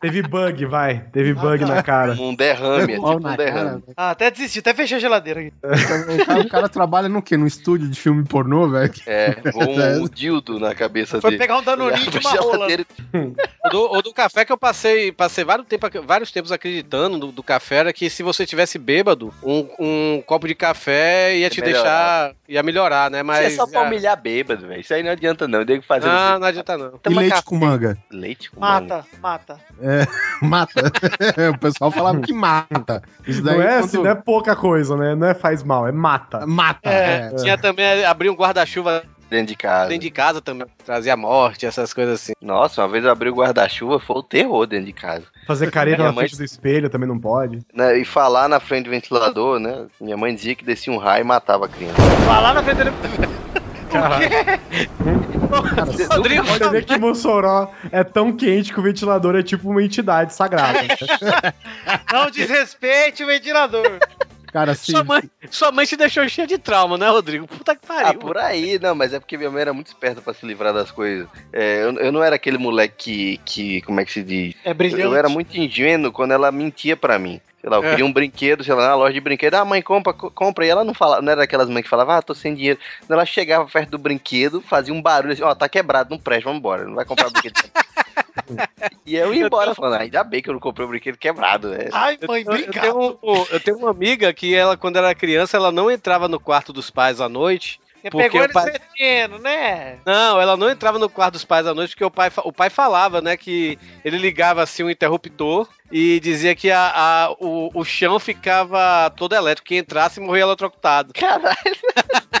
Teve bug, vai. Teve bug na cara. Um derrame, é tipo um cara, derrame. Ah, até desisti, até fechei a geladeira aqui. O cara, o cara trabalha no quê? No estúdio de filme pornô, velho? É, voou um, um dildo na cabeça Foi dele. pegar um danoninho de uma rola. Geladeira- O do, o do café que eu passei, passei vários, tempo, vários tempos acreditando do, do café era que se você tivesse bêbado, um, um copo de café ia te Melhorar. deixar. ia melhorar, né? Mas. É pra humilhar bêbado, velho. Isso aí não adianta não. Tem que fazer Não, não adianta não. E leite café. com manga? leite com manga. Mata, mata. Mata. o pessoal falava que mata. Isso daí Não é, quando- assim, não é pouca coisa, né? Não é faz mal, é mata. Mata. É. é. Tinha também abrir um guarda-chuva Dentro de casa. dentro de casa também, trazia morte, essas coisas assim. Nossa, uma vez eu abri o guarda-chuva, foi o terror dentro de casa. Fazer careta na mãe- frente do espelho também não pode. Né, E falar na frente do ventilador, né? Minha mãe dizia que descia um raio e matava a criança. Lá na frente dele. Rodrigo, Você vê que Mossoró é tão quente que o ventilador é tipo uma entidade sagrada. Não desrespeite o ventilador. Cara, assim, sua mãe, sua mãe te deixou cheia de trauma, né, Rodrigo? Puta que Ah, pariu. por aí, não, mas é porque minha mãe era muito esperta pra se livrar das coisas. É, eu, eu não era aquele moleque que, que. Como é que se diz? É brilhante. Eu era muito ingênuo quando ela mentia pra mim. Sei lá, eu É. queria um brinquedo, sei lá, na loja de brinquedo. Ah, mãe, compra, co- compra. E ela não fala, não era daquelas mães que falavam, ah, tô sem dinheiro. Ela chegava perto do brinquedo, fazia um barulho assim, ó, tá quebrado, não presta, vamos embora. Não vai comprar brinquedo. e eu ia embora falando, ah, ainda bem que eu não comprei o brinquedo quebrado. É. Ai, mãe, Eu, eu tenho, um- eu tenho uma amiga que ela, quando era criança, ela não entrava no quarto dos pais à noite. Você porque pegou ele pai- cedendo, né? Não, ela não entrava no quarto dos pais à noite porque o pai, o pai falava, né, que ele ligava assim um interruptor e dizia que a, a- o, o chão ficava todo elétrico, quem entrasse morria eletrocutado. Caralho.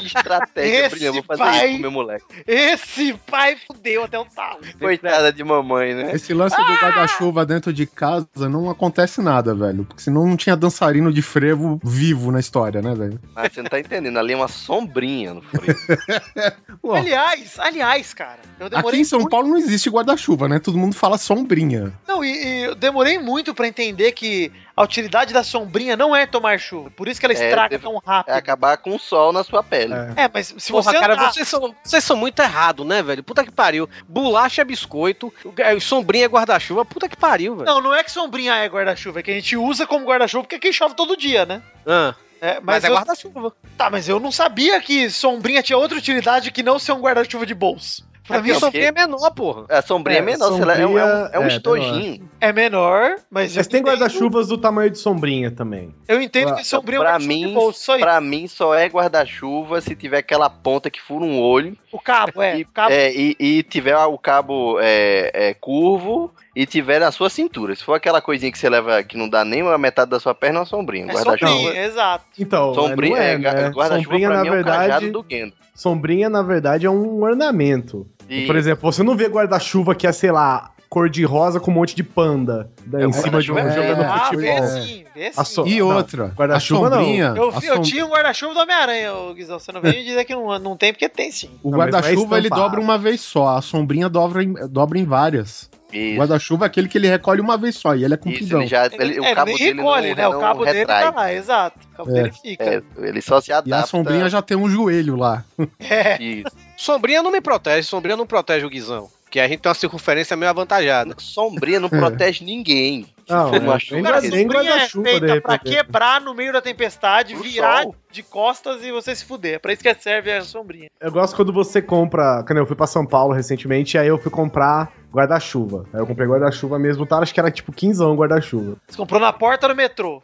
Que estratégia Esse brilhante. Vou fazer pai- isso com meu moleque. Esse pai fudeu até o talo. Coitada de mamãe, né? Esse lance do guarda-chuva dentro de casa não acontece nada, velho. Porque senão não tinha dançarino de frevo vivo na história, né, velho? Ah, você não tá entendendo. Ali é uma sombrinha no freio. Pô, Aliás, aliás, cara, eu aqui demorei em São muito- Paulo não existe guarda-chuva, né? Todo mundo fala sombrinha. Não, e, e eu demorei muito pra entender que a utilidade da sombrinha não é tomar chuva. Por isso que ela É, estraga deve- tão rápido. É acabar com o sol na sua pele. É, mas se Porra, você cara, andar- vocês são, vocês são muito errados, né, velho? Puta que pariu. Bolacha é biscoito, é, sombrinha é guarda-chuva, puta que pariu, velho. Não, não é que sombrinha é guarda-chuva, é que a gente usa como guarda-chuva porque aqui chove todo dia, né? Ah, É, mas, mas é eu- guarda-chuva. Tá, mas eu não sabia que sombrinha tinha outra utilidade que não ser um guarda-chuva de bolso. Pra É mim, sombrinha é menor, porra. A sombrinha é, É, menor, sei lá, é, um, é um, é um é, estojinho. é menor, mas, Mas tem guarda-chuvas do tamanho de sombrinha também. Eu entendo Pra- que sombrinha é um Pra guarda-chuva de mim, bolso, só isso. pra mim só é guarda-chuva se tiver aquela ponta que fura um olho O cabo, é. e, o cabo é, e, e tiver o cabo é, é, curvo e tiver na sua cintura. Se for aquela coisinha que você leva que não dá nem a metade da sua perna, é uma sombrinha. é Guarda-chuva. sombrinha, exato. Então, Sombrinha, é, é, né? guarda-chuva Sombrinha, pra na mim é o verdade, cajado do Gendo. sombrinha, na verdade, é um ornamento. E- Por exemplo, você não vê guarda-chuva que é, sei lá, cor de rosa com um monte de panda né, É, em o cima de um é- jogando Ah, vê futebol. sim, vê sim. so- E outra, guarda-chuva a não. sombrinha, Eu, vi- eu som- tinha um guarda-chuva do Homem-Aranha, Guizão. Você não veio me dizer que não, não tem, porque tem sim. O é guarda-chuva ele dobra uma vez só, a sombrinha dobra em, dobra em várias. O Isso, guarda-chuva é aquele que ele recolhe uma vez só e ele é isso, compridão. ele já. Ele, é, o cabo nem dele recolhe, não, né? O cabo dele retrai. tá lá, exato. O cabo É. dele fica. É, ele só se E adapta. a sombrinha já tem um joelho lá. É. Isso. Sombrinha não me protege, sombrinha não protege o guizão. Porque a gente tem uma circunferência meio avantajada. Sombrinha não protege ninguém. Não, é, nem Cara, é guarda-chuva, de feita pra quebrar no meio da tempestade, Pro virar sol. de costas e você se fuder. É pra isso que serve a sombrinha. Eu gosto quando você compra. Quando eu fui pra São Paulo recentemente, aí eu fui comprar guarda-chuva. Aí eu comprei guarda-chuva mesmo, tá? Acho que era tipo 15 guarda-chuva. Você comprou na porta do metrô.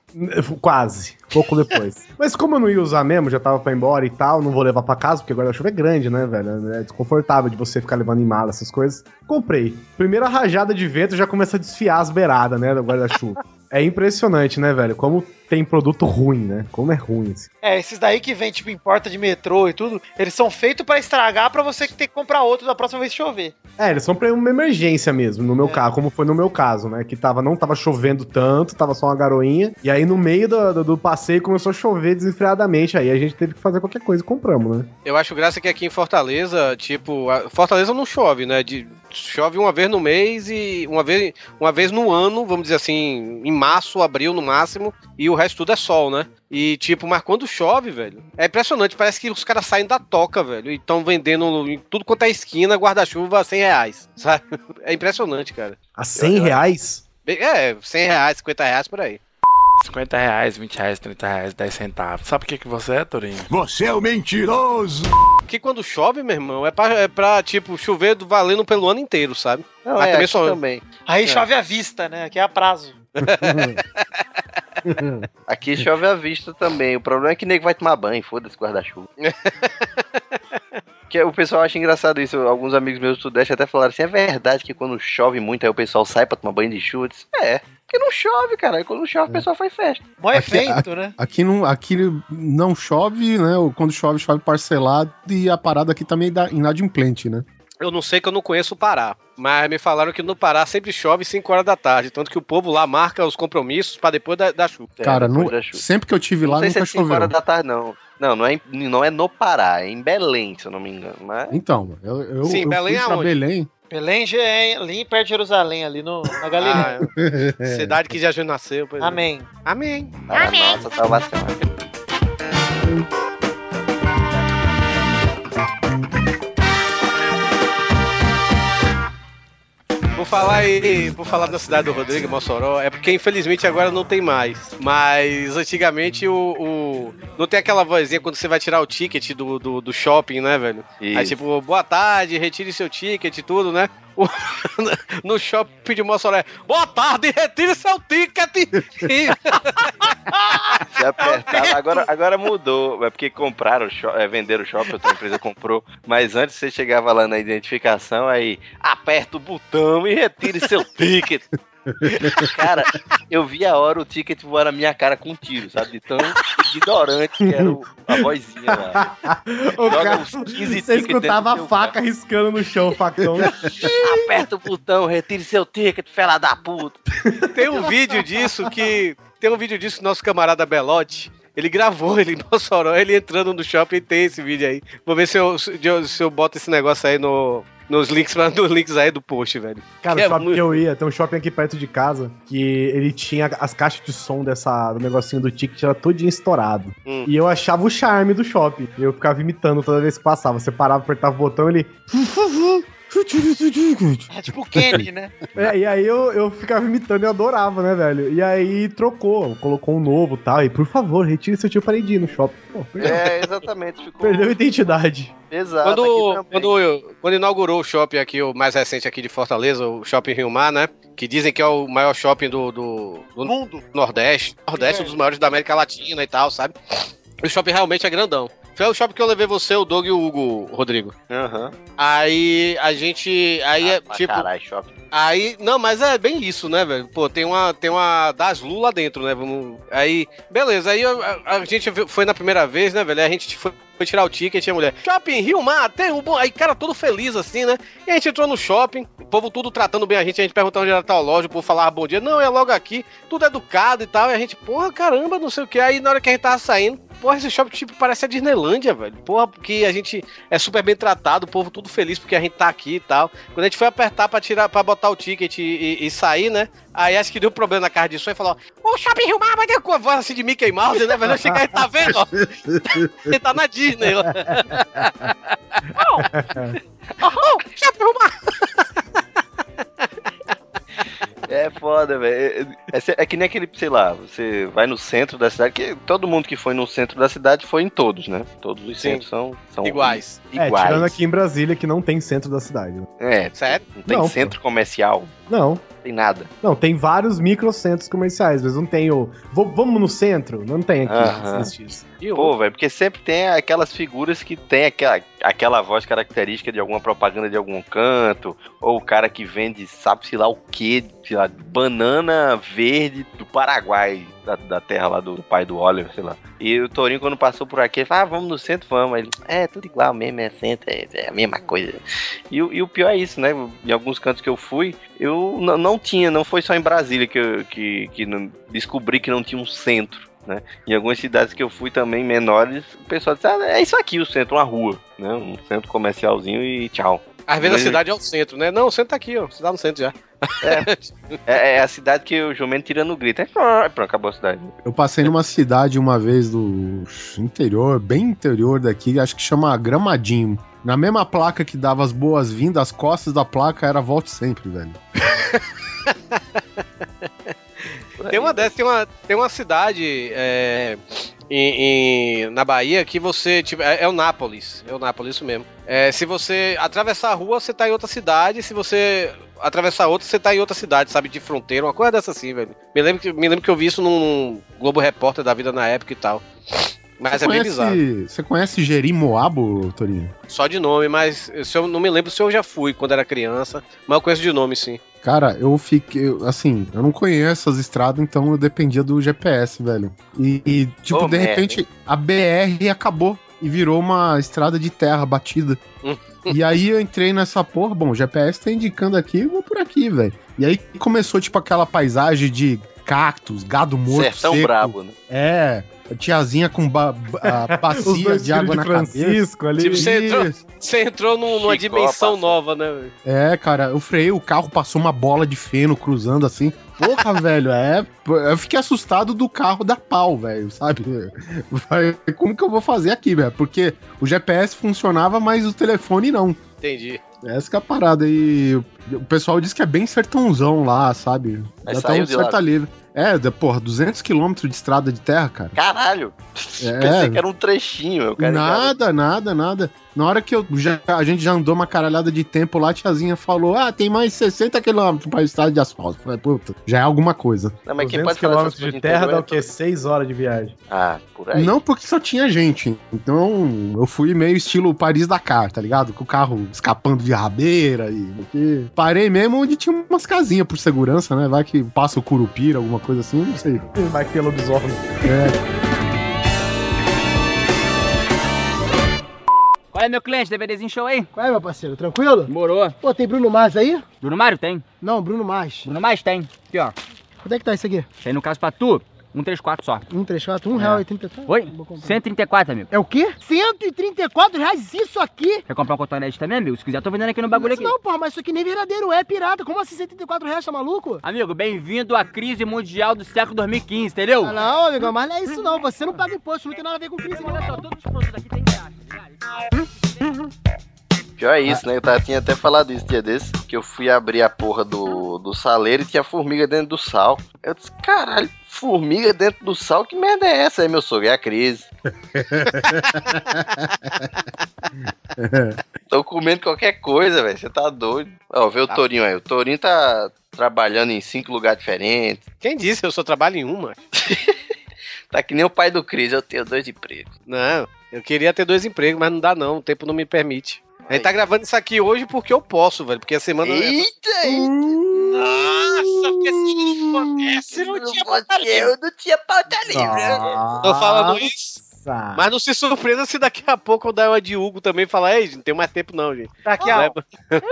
Quase, pouco depois. Mas como eu não ia usar mesmo, já tava pra ir embora e tal, não vou levar pra casa, porque guarda-chuva é grande, né, velho? É desconfortável de você ficar levando em mala essas coisas. Comprei. Primeira rajada de vento já começa a desfiar as beiradas, né, do guarda-chuva. É impressionante, né, velho? Como tem produto ruim, né? Como é ruim. Assim. É, esses daí que vem, tipo, em porta de metrô e tudo, eles são feitos pra estragar pra você ter que comprar outro da próxima vez que chover. É, eles são pra uma emergência mesmo, no meu É. caso, como foi no meu caso, né? Que tava, não tava chovendo tanto, tava só uma garoinha. E aí no meio do, do, do passeio começou a chover desenfreadamente. Aí a gente teve que fazer qualquer coisa e compramos, né? Eu acho graça que aqui em Fortaleza, tipo, a- Fortaleza não chove, né? De, chove uma vez no mês e uma vez, uma vez no ano, vamos dizer assim, em março, abril no máximo, e o resto tudo é sol, né? E tipo, mas quando chove, velho, é impressionante, parece que os caras saem da toca, velho, e estão vendendo em tudo quanto é esquina guarda-chuva a 100 reais, sabe? É impressionante, cara. A 100 reais? É, 100 reais, 50 reais por aí. 50 reais, 20 reais, 30 reais, 10 centavos. Sabe o que, que você é, Torinho? Você é o mentiroso! Que quando chove, meu irmão, é pra, é pra tipo, chover do- valendo pelo ano inteiro, sabe? Não, Mas é, também só- também. Aí É. chove à vista, né? Aqui é a prazo. Aqui chove à vista também. O problema é que nego vai tomar banho, foda-se guarda-chuva. que o pessoal acha engraçado isso. Alguns amigos meus do Sudeste até falaram assim: é verdade que quando chove muito aí o pessoal sai pra tomar banho de chuva? Disse, é, porque não chove, cara. Aí Quando chove o pessoal faz festa. Mó Aqui- evento, né? Aqui não, aqui não chove, né? Ou Quando chove, chove parcelado e a parada aqui tá meio inadimplente, né? Eu não sei que eu não conheço o Pará, mas me falaram que no Pará sempre chove 5 horas da tarde, tanto que o povo lá marca os compromissos pra depois da, da chuva. É, Cara, depois nu- da chuva. sempre que eu tive Não lá, sei se nunca é 5 choveu. horas da tarde, não. Não, não é, não é no Pará, é em Belém, se eu não me engano. Mas Então, eu, eu, Sim, eu Belém fui pra aonde? Belém. Belém já é ali perto de Jerusalém, ali no, na Galileia. Ah, cidade que Jesus nasceu. pois é. Amém. Amém. para a nossa salvação. Por falar em, por falar da cidade do Rodrigo, Mossoró, é porque infelizmente agora não tem mais. Mas antigamente o, o- não tem aquela vozinha quando você vai tirar o ticket do, do, do shopping, né, velho? Aí Isso. tipo, boa tarde, retire seu ticket e tudo, né? No shopping de Mossoró é, boa tarde, retire seu ticket. Se apertava, agora, agora mudou. É porque compraram, é, venderam o shopping, outra empresa comprou. Mas antes você chegava lá na identificação, aí aperta o botão e retire seu ticket. Cara, eu vi a hora o ticket voar na minha cara com um tiro, sabe? De tão ignorante que era o- a vozinha lá. O Joga cara, uns 15 você escutava a faca riscando no chão, o facão. Aperta o botão, retire seu ticket, fela da puta. Tem um vídeo disso que. Tem um vídeo disso que nosso camarada Belote. Ele gravou ele em Mossoró, ele entrando no shopping tem esse vídeo aí. Vou ver se eu, se eu, se eu boto esse negócio aí no, nos, links, nos links aí do post, velho. Cara, Que o é shopping muito- que eu ia, tem um shopping aqui perto de casa que ele tinha as caixas de som dessa, do negocinho do ticket, era todinho estourado. Hum. E eu achava o charme do shopping. Eu ficava imitando toda vez que passava. Você parava, apertava o botão, ele. É tipo o Kenny, né? É, e aí eu, eu ficava imitando e eu adorava, né, velho? E aí trocou, colocou um novo e tal. E por favor, retire seu tio para ir no shopping. Pô, É, exatamente. Ficou perdeu a identidade. exato. aqui Quando, também. quando, quando inaugurou o shopping aqui, o mais recente aqui de Fortaleza, o Shopping Rio Mar, né? Que dizem que é o maior shopping do, do, do Mundo. Nordeste. Nordeste, um dos maiores da América Latina e tal, sabe? O shopping realmente é grandão. Foi o shopping que eu levei você, o Doug e o Hugo, Rodrigo. Aham. Aí a gente. Aí é Ah, tipo. Caralho, shopping. Aí, não, mas é bem isso, né, velho? Pô, tem uma, tem uma das Lu lá dentro, né? Vamos, aí, beleza. Aí a, a- a gente foi na primeira vez, né, velho? Aí a gente foi, foi tirar o ticket a mulher, Shopping Rio Mar, tem um bom. Aí, cara, todo feliz assim, né? E a gente entrou no shopping, o povo tudo tratando bem a gente, a gente perguntando onde era tal loja, o povo falava bom dia, não, é logo aqui, tudo educado e tal. E a gente, porra, caramba, não sei o que. Aí na hora que a gente tava saindo, porra, esse shopping tipo parece a Disneylândia, velho. Porra, porque a gente é super bem tratado, o povo tudo feliz porque a gente tá aqui e tal. Quando a gente foi apertar pra tirar, para botar o ticket e, e- e sair, né? Aí acho que deu problema na carta de som e falou: O shopping Rio Mar ter com a voz assim de Mickey Mouse, né? velho? Eu cheguei, tá vendo? ó? Ele tá na Disney lá. oh, oh, shopping Rio Mar. É foda, velho. É, é- é que nem aquele, sei lá, você vai no centro da cidade, que todo mundo que foi no centro da cidade foi em todos, né? Todos os Sim. centros são, são Iguais. É, iguais. tirando aqui em Brasília, que não tem centro da cidade. né? É, Sério? não tem Não, pô. centro comercial, Não. não tem nada. Não, tem vários microcentros comerciais, mas não tem o. "Vo- Vamos no centro? Não tem aqui. Existe isso. E o- Pô, velho, porque sempre tem aquelas figuras que tem aquela, aquela voz característica de alguma propaganda de algum canto, ou o cara que vende, sabe-se lá o que, sei lá, banana verde do Paraguai, da, da terra lá do, pai do Oliver, sei lá. E o Torinho, quando passou por aqui, ele falou, ah, vamos no centro, vamos. Ele, é, tudo igual mesmo, é centro, é, é a mesma coisa. E, o- e o pior é isso, né? Em alguns cantos que eu fui, eu não tinha, não foi só em Brasília que, eu, que, que descobri que não tinha um centro. Né? Em algumas cidades que eu fui também menores, o pessoal disse: ah, é isso aqui o centro, uma rua, né? Um centro comercialzinho e tchau. Às vezes a Mas- cidade é o centro, né? Não, o centro tá aqui, ó. Você tá no centro já. É, é a cidade que o jumento tira no grito. É, pronto, acabou a cidade. Eu passei numa cidade uma vez do interior, bem interior daqui, acho que chama Gramadinho. Na mesma placa que dava as boas-vindas, as costas da placa era volte sempre, velho. Tem uma dessas, tem uma, tem uma cidade é, em, em- na Bahia que você. Tipo, é, é o Nápoles. É o Nápoles, isso mesmo. É, se você atravessar a rua, você tá em outra cidade. Se você atravessar outra, você tá em outra cidade, sabe? De fronteira, uma coisa dessa assim, velho. Me lembro que, me lembro que eu vi isso num Globo Repórter da vida na época e tal. Mas Você é bem conhece- bizarro. Você conhece Jerimoabo, Torinho? Só de nome, mas se eu não me lembro se eu já fui quando era criança. Mas eu conheço de nome, sim. Cara, eu fiquei. Assim, eu não conheço as estradas, então eu dependia do GPS, velho. E, e, tipo, Ô, de merda, repente, a BR acabou e virou uma estrada de terra batida. Hum. e aí eu entrei nessa porra, bom, o GPS tá indicando aqui, eu vou por aqui, velho. E aí começou, tipo, aquela paisagem de cactos, gado morto. Sertão seco. brabo, né? É, a tiazinha com ba a bacia de água na cabeça. Francisco ali. Tipo, você entrou, você entrou num- numa dimensão nova, né? velho? É, cara, eu freiei o carro, passou uma bola de feno cruzando assim. Porra, velho, é. Eu fiquei assustado do carro da pau, velho, sabe? Vai- Como que eu vou fazer aqui, velho? Porque o GPS funcionava, mas o telefone não. Entendi. Essa que é a parada. E O pessoal diz que é bem sertãozão lá, sabe? Mas Dá até um de lá. certo alívio. É, porra, 200 quilômetros de estrada de terra, cara. Caralho! É. Pensei que era um trechinho, eu quero Nada, nada, nada. Na hora que eu já, a gente já andou uma caralhada de tempo lá, a tiazinha falou: Ah, tem mais 60 quilômetros pra estrada de asfalto. Eu Falei, puta, já é alguma coisa. Não, mas quem 200 pode quilômetros de terra dá é o quê? 6 horas de viagem. Ah, por aí. Não porque só tinha gente. Então eu fui meio estilo Paris Dakar, tá ligado? Com o carro escapando de rabeira e. porque Parei mesmo onde tinha umas casinhas por segurança, né? Vai que passa o curupira, alguma coisa assim, não sei. Vai ter lobisomem. É. Qual é, meu cliente? DVDzinho show aí? Qual é, meu parceiro? Tranquilo? Morou. Pô, tem Bruno Mars aí? Bruno Mário tem? Não, Bruno Mars. Bruno Mars tem. Aqui, ó. Quanto é que tá isso aqui? Tem no caso pra tu, 134 só. 134, 1 É. real e 34. Oi? 134, amigo. É o quê? 134 reais isso aqui? Quer comprar um cotonete também, amigo? Se quiser, tô vendendo aqui no bagulho aqui. Não, porra, mas isso aqui nem verdadeiro é pirata. Como assim 134 reais, tá maluco? Amigo, bem-vindo à crise mundial do século 2015, entendeu? Ah, não, amigo, mas não é isso não. Você não paga imposto, não tem nada a ver com crise. Olha só, todos os produtos aqui tem graça, tá ligado? Pior é isso, né? Eu tava, tinha até falado isso dia desse, que eu fui abrir a porra do, do saleiro e tinha formiga dentro do sal. Eu disse, caralho, formiga dentro do sal? Que merda é essa? Aí meu sogro, é a crise. Tô comendo qualquer coisa, velho. Você tá doido. Ó, vê o Torinho aí. O Torinho tá trabalhando em cinco lugares diferentes. Quem disse? Eu só trabalho em uma. Tá que nem o pai do Cris, eu tenho dois empregos. Não, eu queria ter dois empregos, mas não dá não, o tempo não me permite. A gente tá gravando isso aqui hoje porque eu posso, velho, porque a semana... Eita, Nossa, porque se acontece, não tinha pauta livre. Eu não tinha pauta livre. Tô falando isso, mas não se surpreenda se daqui a pouco eu dar uma de Hugo também e falar, ei, não tem mais tempo não, gente. Daqui a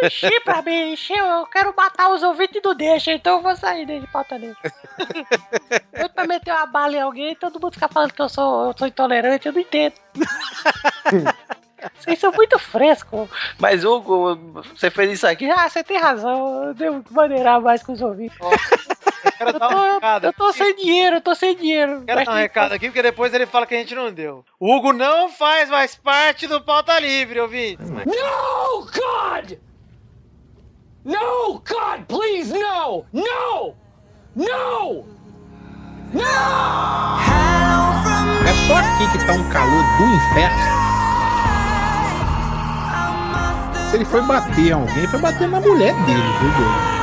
Enchi pra mim, encheu. Eu quero matar os ouvintes do deixa, então eu vou sair dele de pauta livre. eu pra meter uma bala em alguém, todo mundo fica falando que eu sou, eu sou intolerante, eu não entendo. Vocês são muito frescos. Mas, Hugo, você fez isso aqui? Ah, você tem razão, eu devo maneirar mais com os ouvintes. Quero dar um. Eu tô sem dinheiro, eu tô sem dinheiro. Quero dar um recado aqui, porque depois ele fala que a gente não deu. O Hugo não faz mais parte do Pauta Livre, ouvintes. No, God! No, God, please, no! No! No! No! É só aqui que tá um calor do inferno. Se ele foi bater alguém, foi bater na mulher dele, viu, doido?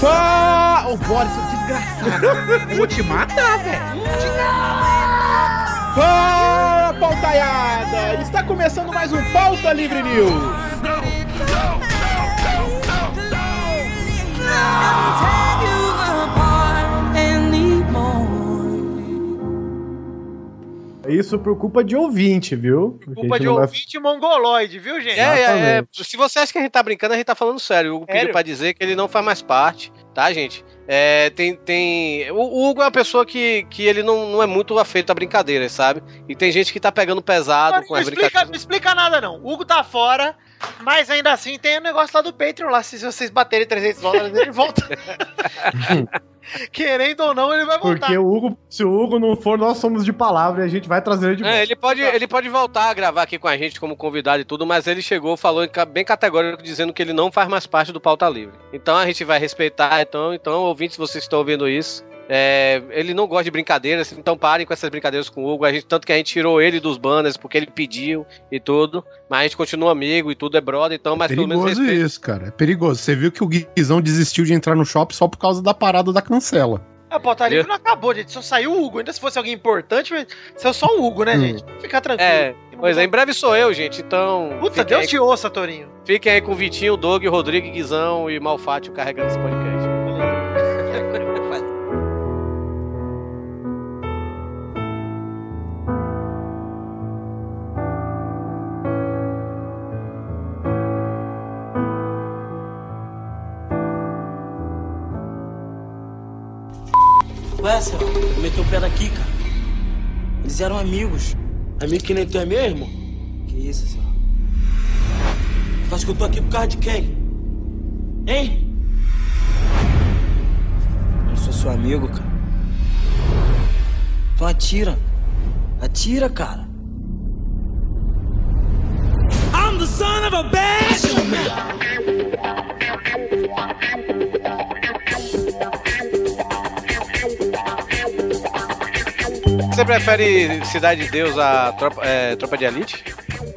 Fá! Ô, Boris, seu desgraçado. Eu vou te matar, velho. Fala, pautaiada! Está começando mais um Pauta Livre News. Isso por culpa de ouvinte, viu? A Culpa de não vai- ouvinte mongoloide, viu, gente? É, é, é, se você acha que a gente tá brincando, a gente tá falando sério. O Hugo pediu pra dizer que ele não faz mais parte, tá, gente? É, tem, tem... O Hugo é uma pessoa que, que ele não, não é muito afeito a brincadeiras, sabe? E tem gente que tá pegando pesado Não, com as explica, brincadeiras. não explica nada, não. O Hugo tá fora, mas ainda assim tem o negócio lá do Patreon lá. Se vocês baterem 300 dólares, ele volta. Querendo ou não, ele vai voltar. Porque o Hugo, se o Hugo não for, nós somos de palavra e a gente vai trazer ele de volta. É, ele pode, ele pode voltar a gravar aqui com a gente como convidado e tudo, mas ele chegou, falou bem categórico, dizendo que ele não faz mais parte do Pauta Livre. Então a gente vai respeitar, então, então ouvintes, vocês estão ouvindo isso. é, ele não gosta de brincadeiras, então parem com essas brincadeiras com o Hugo. A gente, tanto que a gente tirou ele dos banners porque ele pediu e tudo. Mas a gente continua amigo e tudo é brother, então, mas pelo menos perigoso isso, cara. É perigoso. Você viu que o Guizão desistiu de entrar no shopping só por causa da parada da cancela. A pauta livre não acabou, gente. Só saiu o Hugo. Ainda se fosse alguém importante, mas saiu só o Hugo, né, Hum. gente? Fica tranquilo. É, pois é, em breve sou eu, gente, então. Puta, Deus aí- te ouça, Torinho. Fiquem aí com o Vitinho, Doug, Rodrigo, Guizão e Malfátio carregando esse podcast. Ué, seu, meteu o pé daqui, cara. Eles eram amigos. Amigo que nem tu é mesmo? Que isso, senhor? Tu acha que eu tô aqui por causa de quem? Hein? Eu sou seu amigo, cara. Então atira. Atira, cara. I'm the son of a bitch. Você prefere Cidade de Deus a Tropa, é, Tropa de Elite?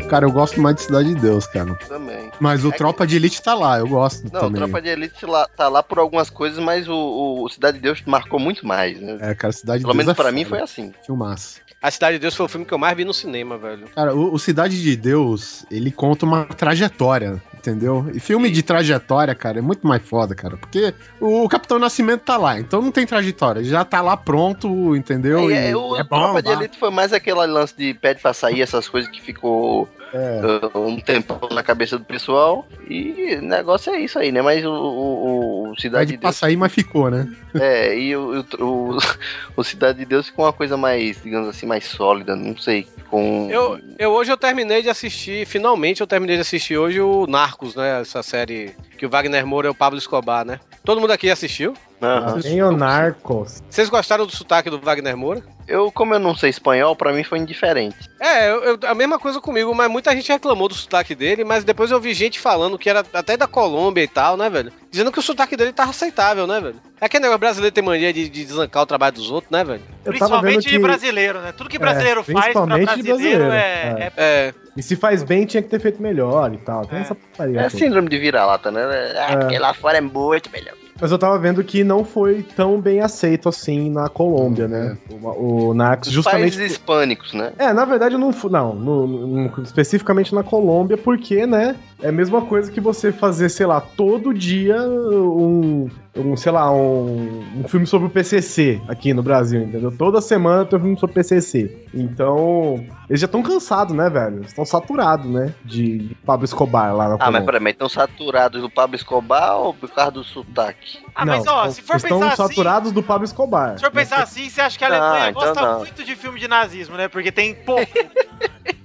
Cara, eu gosto mais de Cidade de Deus, cara. Também. Mas o Tropa de Elite tá lá, eu gosto Não, também. Tropa de Elite lá, tá lá por algumas coisas, mas o, o Cidade de Deus marcou muito mais, né? É, cara, Cidade de Pelo Deus menos é pra mim foi assim. Filmaço. A Cidade de Deus foi o filme que eu mais vi no cinema, velho. Cara, o, o Cidade de Deus, ele conta uma trajetória, entendeu? E filme de trajetória, cara, é muito mais foda, cara. Porque o Capitão Nascimento tá lá, então não tem trajetória. Já tá lá pronto, entendeu? É, E é, o é bom, Tropa de? Elite foi mais aquele lance de pede pra sair, essas coisas que ficou É. um tempo na cabeça do pessoal. E o negócio é isso aí, né? Mas o, o, o Cidade de pra Deus. sair, mas ficou, né? É, e o, o, o, o Cidade de Deus ficou uma coisa mais, digamos assim, mais sólida, não sei. Com. Eu, eu hoje eu terminei de assistir, finalmente eu terminei de assistir hoje o Narcos, né? Essa série que o Wagner Moura é o Pablo Escobar, né? Todo mundo aqui assistiu? Tem o Narcos. Vocês gostaram do sotaque do Wagner Moura? Eu, como eu não sei espanhol, pra mim foi indiferente. É, eu- eu- a mesma coisa comigo, mas muita gente reclamou do sotaque dele, mas depois eu vi gente falando que era até da Colômbia e tal, né, velho? Dizendo que o sotaque dele tava aceitável, né, velho? É aquele negócio brasileiro tem mania de, de desancar o trabalho dos outros, né, velho? Eu Principalmente de que- brasileiro, né? Tudo que É, brasileiro faz pra brasileiro, brasileiro, é, é. É. E se faz bem, tinha que ter feito melhor e tal. Tem essa putaria. É toda. síndrome de vira-lata, né? Ah, É. porque lá fora é muito melhor. Mas eu tava vendo que não foi tão bem aceito assim na Colômbia, né? O, o Narcos, Os justamente. países hispânicos, né? É, na verdade não fui. Não, no- no- especificamente na Colômbia, porque, né? É a mesma coisa que você fazer, sei lá, todo dia um. um sei lá, um, um filme sobre o PCC aqui no Brasil, entendeu? Toda semana tem um filme sobre o PCC. Então, eles já estão cansados, né, velho? Estão saturados, né? De, de Pablo Escobar lá na Ah, mas Colômbia. peraí, mas estão saturados do Pablo Escobar ou por causa do sotaque? Ah, mas Não, ó, se for estão pensar assim, saturados do Pablo Escobar. se for pensar assim, você acha que a Alemanha Ah, então gosta não. muito de filme de nazismo, né? Porque tem pouco.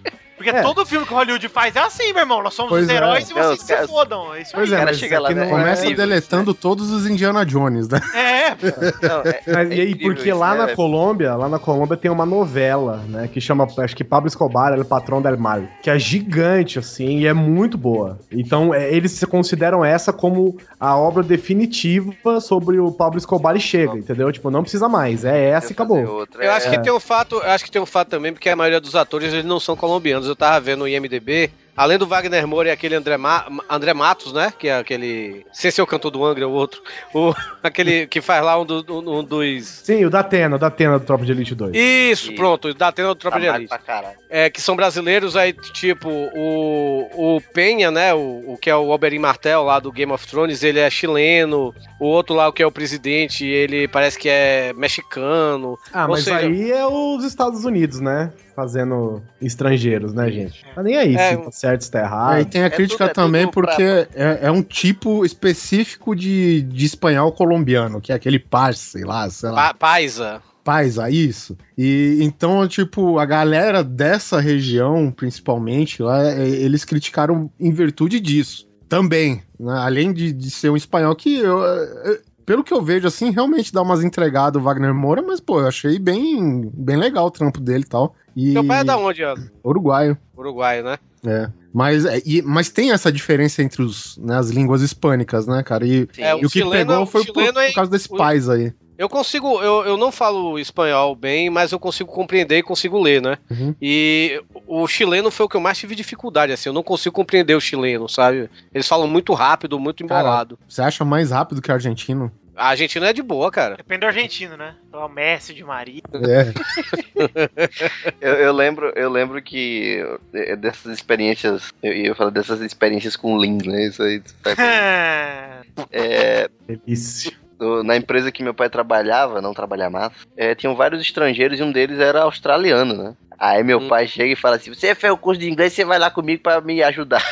Porque É. todo filme que Hollywood faz é assim, meu irmão. Nós somos Pois os é. heróis e Não, vocês se fodam. É isso Pois aí. é, cara mas chega aqui lá, né? Começa é... deletando todos os Indiana Jones, né? É, Não, é- Mas, é e aí, porque isso, lá né? na Colômbia, lá na Colômbia tem uma novela, né, que chama, acho que Pablo Escobar, ele é o patrão del mal, que é gigante, assim, e é muito boa. Então, é, eles se consideram essa como a obra definitiva sobre o Pablo Escobar e chega, entendeu? Tipo, não precisa mais, é essa e acabou. outra, Eu acho é- que tem um fato, eu acho que tem um fato também, porque a maioria dos atores eles não são colombianos. Eu tava vendo o IMDB, além do Wagner Moura e aquele André, Ma- André Matos, né? Que é aquele. Sem ser o cantor do Angra, o outro. O, aquele que faz lá um, do- um- dos. Sim, o Datena, o Datena do Tropa de Elite 2. Isso, pronto, o Datena do Tropa Tá de Elite. É, que são brasileiros, aí, tipo, o, o Penha, né? O, o que é o Oberyn Martel lá do Game of Thrones, ele é chileno. O outro lá, o que é o presidente, ele parece que é mexicano. Ah, Ou mas seja, aí é os Estados Unidos, né? Fazendo estrangeiros, né, gente? Tá nem aí É. se certo, se tá errado. Aí tem a crítica também porque é, é um tipo específico de, de espanhol colombiano, que é aquele parse, sei lá, sei lá. Pa- Paisa. Paisa, isso. E então, tipo, a galera dessa região, principalmente, lá, é, eles criticaram em virtude disso. Também, né? Além de, de ser um espanhol que eu, é, pelo que eu vejo, assim, realmente dá umas entregadas o Wagner Moura, mas, pô, eu achei bem, bem legal o trampo dele e tal. E... Teu pai é da onde, ó? Uruguaio. Uruguaio, né? É. Mas, é, e- mas tem essa diferença entre os, né, as línguas hispânicas, né, cara? E, É, e o o que chileno- pegou foi por, é- por causa desse o- pais aí. Eu consigo, eu, eu não falo espanhol bem, mas eu consigo compreender e consigo ler, né? Uhum. E o chileno foi o que eu mais tive dificuldade, assim, eu não consigo compreender o chileno, sabe? Eles falam muito rápido, muito embolado. Você acha mais rápido que o argentino? A Argentina é de boa, cara. Depende do argentino, né? O Messi de Maria. É. Eu, eu lembro, eu lembro que dessas experiências, eu ia falar dessas experiências com Lean, né? Isso aí. É, Delícia. na empresa que meu pai trabalhava, não trabalha mais, é, tinham vários estrangeiros e um deles era australiano, né? Aí meu pai chega e fala assim: Você fez o curso de inglês, você vai lá comigo pra me ajudar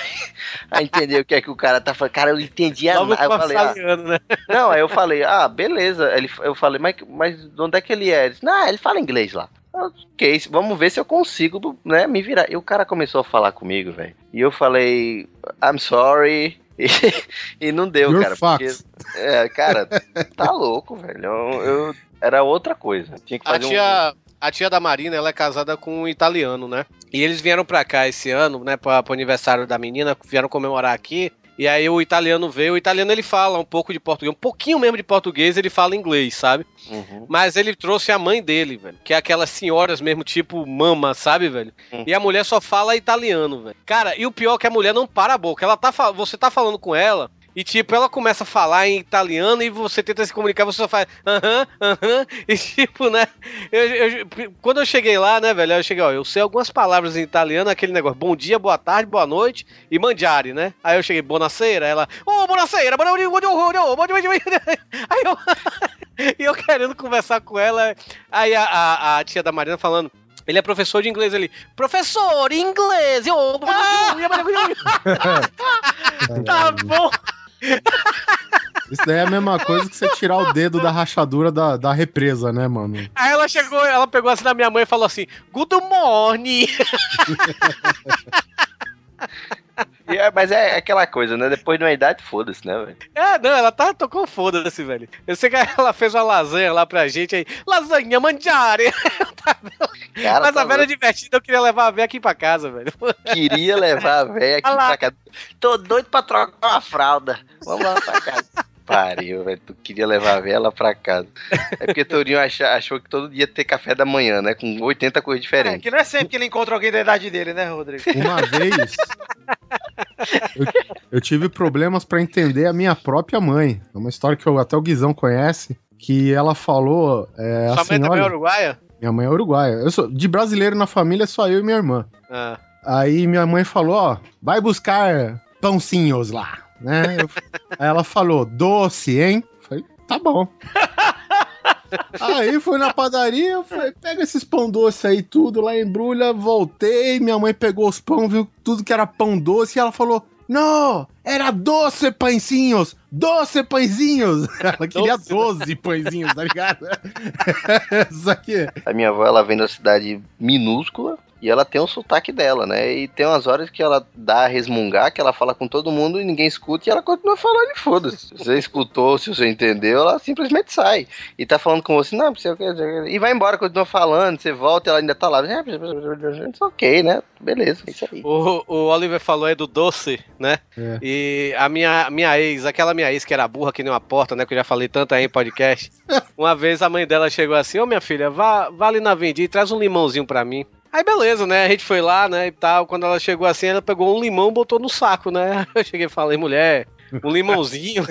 a entender o que é que o cara tá falando. Cara, eu entendia Logo nada. Eu falei: ah, né? Não, aí eu falei: Ah, beleza. Ele, eu falei: Mas, mas de onde é que ele é? Ele disse: Não, ele fala inglês lá. Ok, vamos ver se eu consigo né, me virar. E o cara começou a falar comigo, velho. E eu falei: I'm sorry. E, e não deu, You're cara. fucked. Porque, é, cara, tá louco, velho. Eu, eu- era outra coisa. Tinha que A fazer um. A tia da Marina, ela é casada com um italiano, né? E eles vieram pra cá esse ano, né, pra, pro aniversário da menina, vieram comemorar aqui. E aí o italiano veio, o italiano ele fala um pouco de português, um pouquinho mesmo de português, ele fala inglês, sabe? Uhum. Mas ele trouxe a mãe dele, velho. Que é aquelas senhoras mesmo, tipo mama, sabe, velho? Hum. E a mulher só fala italiano, velho. Cara, e o pior é que a mulher não para a boca. Ela tá, você tá falando com ela. E tipo, ela começa a falar em italiano e você tenta se comunicar, você só faz aham, aham, e tipo, né? eu- eu- quando eu cheguei lá, né, velho, eu cheguei, ó, eu sei algumas palavras em italiano, aquele negócio, bom dia, boa tarde, boa noite e mangiare, né? Aí eu cheguei, buonasera, ela, ô, buonasera, aí eu, e eu querendo conversar com ela, aí a, a, a tia da Marina falando, ele é professor de inglês, ele, professor, inglês, eu, tá bom. Isso daí é a mesma coisa que você tirar o dedo da rachadura da, da represa, né, mano? Aí ela chegou, ela pegou assim na minha mãe e falou assim, good morning. É- mas é aquela coisa, né? Depois de uma idade, foda-se, né, velho? É, não, ela tá, tocou foda-se, velho. Eu sei que ela fez uma lasanha lá pra gente aí. Lasanha mangiare. Cara, Mas tá a velha divertida, eu queria levar a véia aqui pra casa, velho. Queria levar a véia aqui pra cá. Tô doido pra trocar uma fralda. Vamos lá pra casa. Pariu, velho. Tu queria levar a lá pra casa. É porque Tourinho acha- achou que todo dia ter café da manhã, né? Com 80 coisas É, diferentes. que não é sempre que ele encontra alguém da idade dele, né, Rodrigo? Uma vez. Eu, eu tive problemas pra entender a minha própria mãe. É uma história que eu- até o Guizão conhece. Que ela falou. É, Sua assim, mãe também é uruguaia? Minha mãe é uruguaia. Eu sou, de brasileiro na família, só eu e minha irmã. Ah. Aí minha mãe falou, ó, vai buscar pãozinhos lá, né? Eu- aí ela falou, doce, hein? Eu falei, tá bom. Aí fui na padaria, eu falei, pega esses pão doce aí tudo, lá embrulha, voltei, minha mãe pegou os pão, viu tudo que era pão doce, e ela falou, não, era doce pãezinhos, doce pãezinhos. Ela queria 12 pãezinhos, tá ligado? Só que... A minha avó, ela vem da cidade minúscula e ela tem um sotaque dela, né? E tem umas horas que ela dá a resmungar, que ela fala com todo mundo e ninguém escuta e ela continua falando e foda-se. Se você escutou, se você entendeu, ela simplesmente sai. E tá falando com você, não, sei o que, e vai embora, continua falando, você volta, ela ainda tá lá. Ok, né? Beleza, é isso aí. O, o Oliver falou aí do doce, né? É. E a minha, minha ex, aquela minha ex que era burra que nem uma porta, né? Que eu já falei tanto aí em podcast. Uma vez a mãe dela chegou assim: Ô minha filha, vá, vá ali na vendinha e traz um limãozinho pra mim. Aí beleza, né? A gente foi lá, né? E tal. Quando ela chegou assim, ela pegou um limão e botou no saco, né? Eu cheguei e falei, mulher, um limãozinho.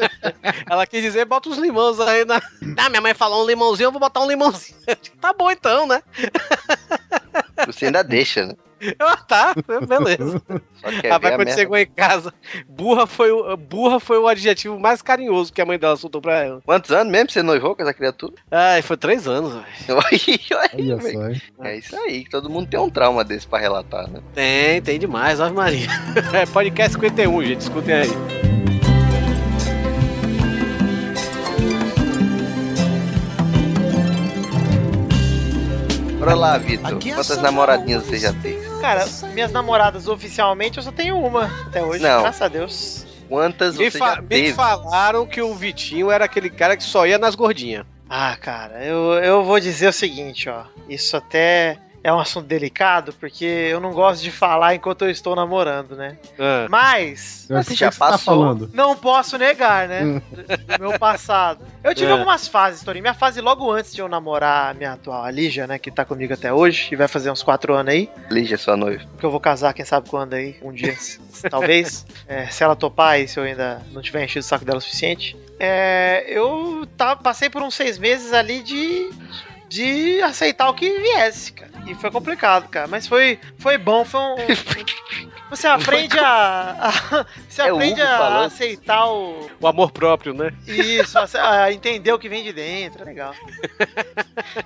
ela quis dizer, bota uns limões aí na. Ah, minha mãe falou um limãozinho, eu vou botar um limãozinho. Tá bom então, né? Você ainda deixa, né? Ah, tá, beleza. Só quer ver Rapaz, a quando chegou em casa, burra foi, o, burra foi o adjetivo mais carinhoso que a mãe dela soltou pra ela. Quantos anos mesmo você noivou com essa criatura? Ai, foi três anos, velho. É isso aí, que todo mundo tem um trauma desse pra relatar, né? Tem, tem demais, Ave Maria. É podcast 51, gente, escutem aí. Bora lá, Vitor. Quantas namoradinhas você já teve? Cara, minhas namoradas oficialmente eu só tenho uma até hoje, Não. graças a Deus. Quantas Me, você fa- já me teve? falaram que o Vitinho era aquele cara que só ia nas gordinhas. Ah, cara, eu, eu vou dizer o seguinte, ó. Isso até é um assunto delicado, porque eu não gosto de falar enquanto eu estou namorando, né? Ah. Mas. Eu sei o que você tá falando. Não posso negar, né? Do, do meu passado. Eu tive É. algumas fases, Torinho. Minha fase logo antes de eu namorar a minha atual, a Lígia, né? Que tá comigo até hoje, e vai fazer uns quatro anos aí. Lígia, sua noiva. Que eu vou casar, quem sabe quando aí, um dia, talvez. É, se ela topar e se eu ainda não tiver enchido o saco dela o suficiente. É, eu tá, passei por uns seis meses ali de, de aceitar o que viesse, cara. E foi complicado, cara. Mas foi, foi bom, foi um. Você aprende a. a- você É o aprende Hugo a falando. aceitar o. O amor próprio, né? Isso, a, a entender o que vem de dentro, é legal.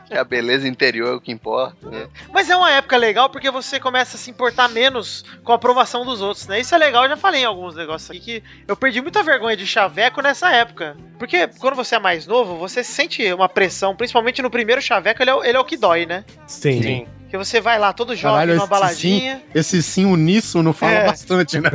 Que a beleza interior é o que importa, né? Mas é uma época legal porque você começa a se importar menos com a aprovação dos outros, né? Isso é legal, eu já falei em alguns negócios aqui que eu perdi muita vergonha de chaveco nessa época. Porque quando você é mais novo, você sente uma pressão, principalmente no primeiro chaveco, ele é, o- ele é o que dói, né? Sim. Sim. Que você vai lá todo jovem Caralho, numa esse baladinha. sim, esse sim uníssono fala É. bastante, né?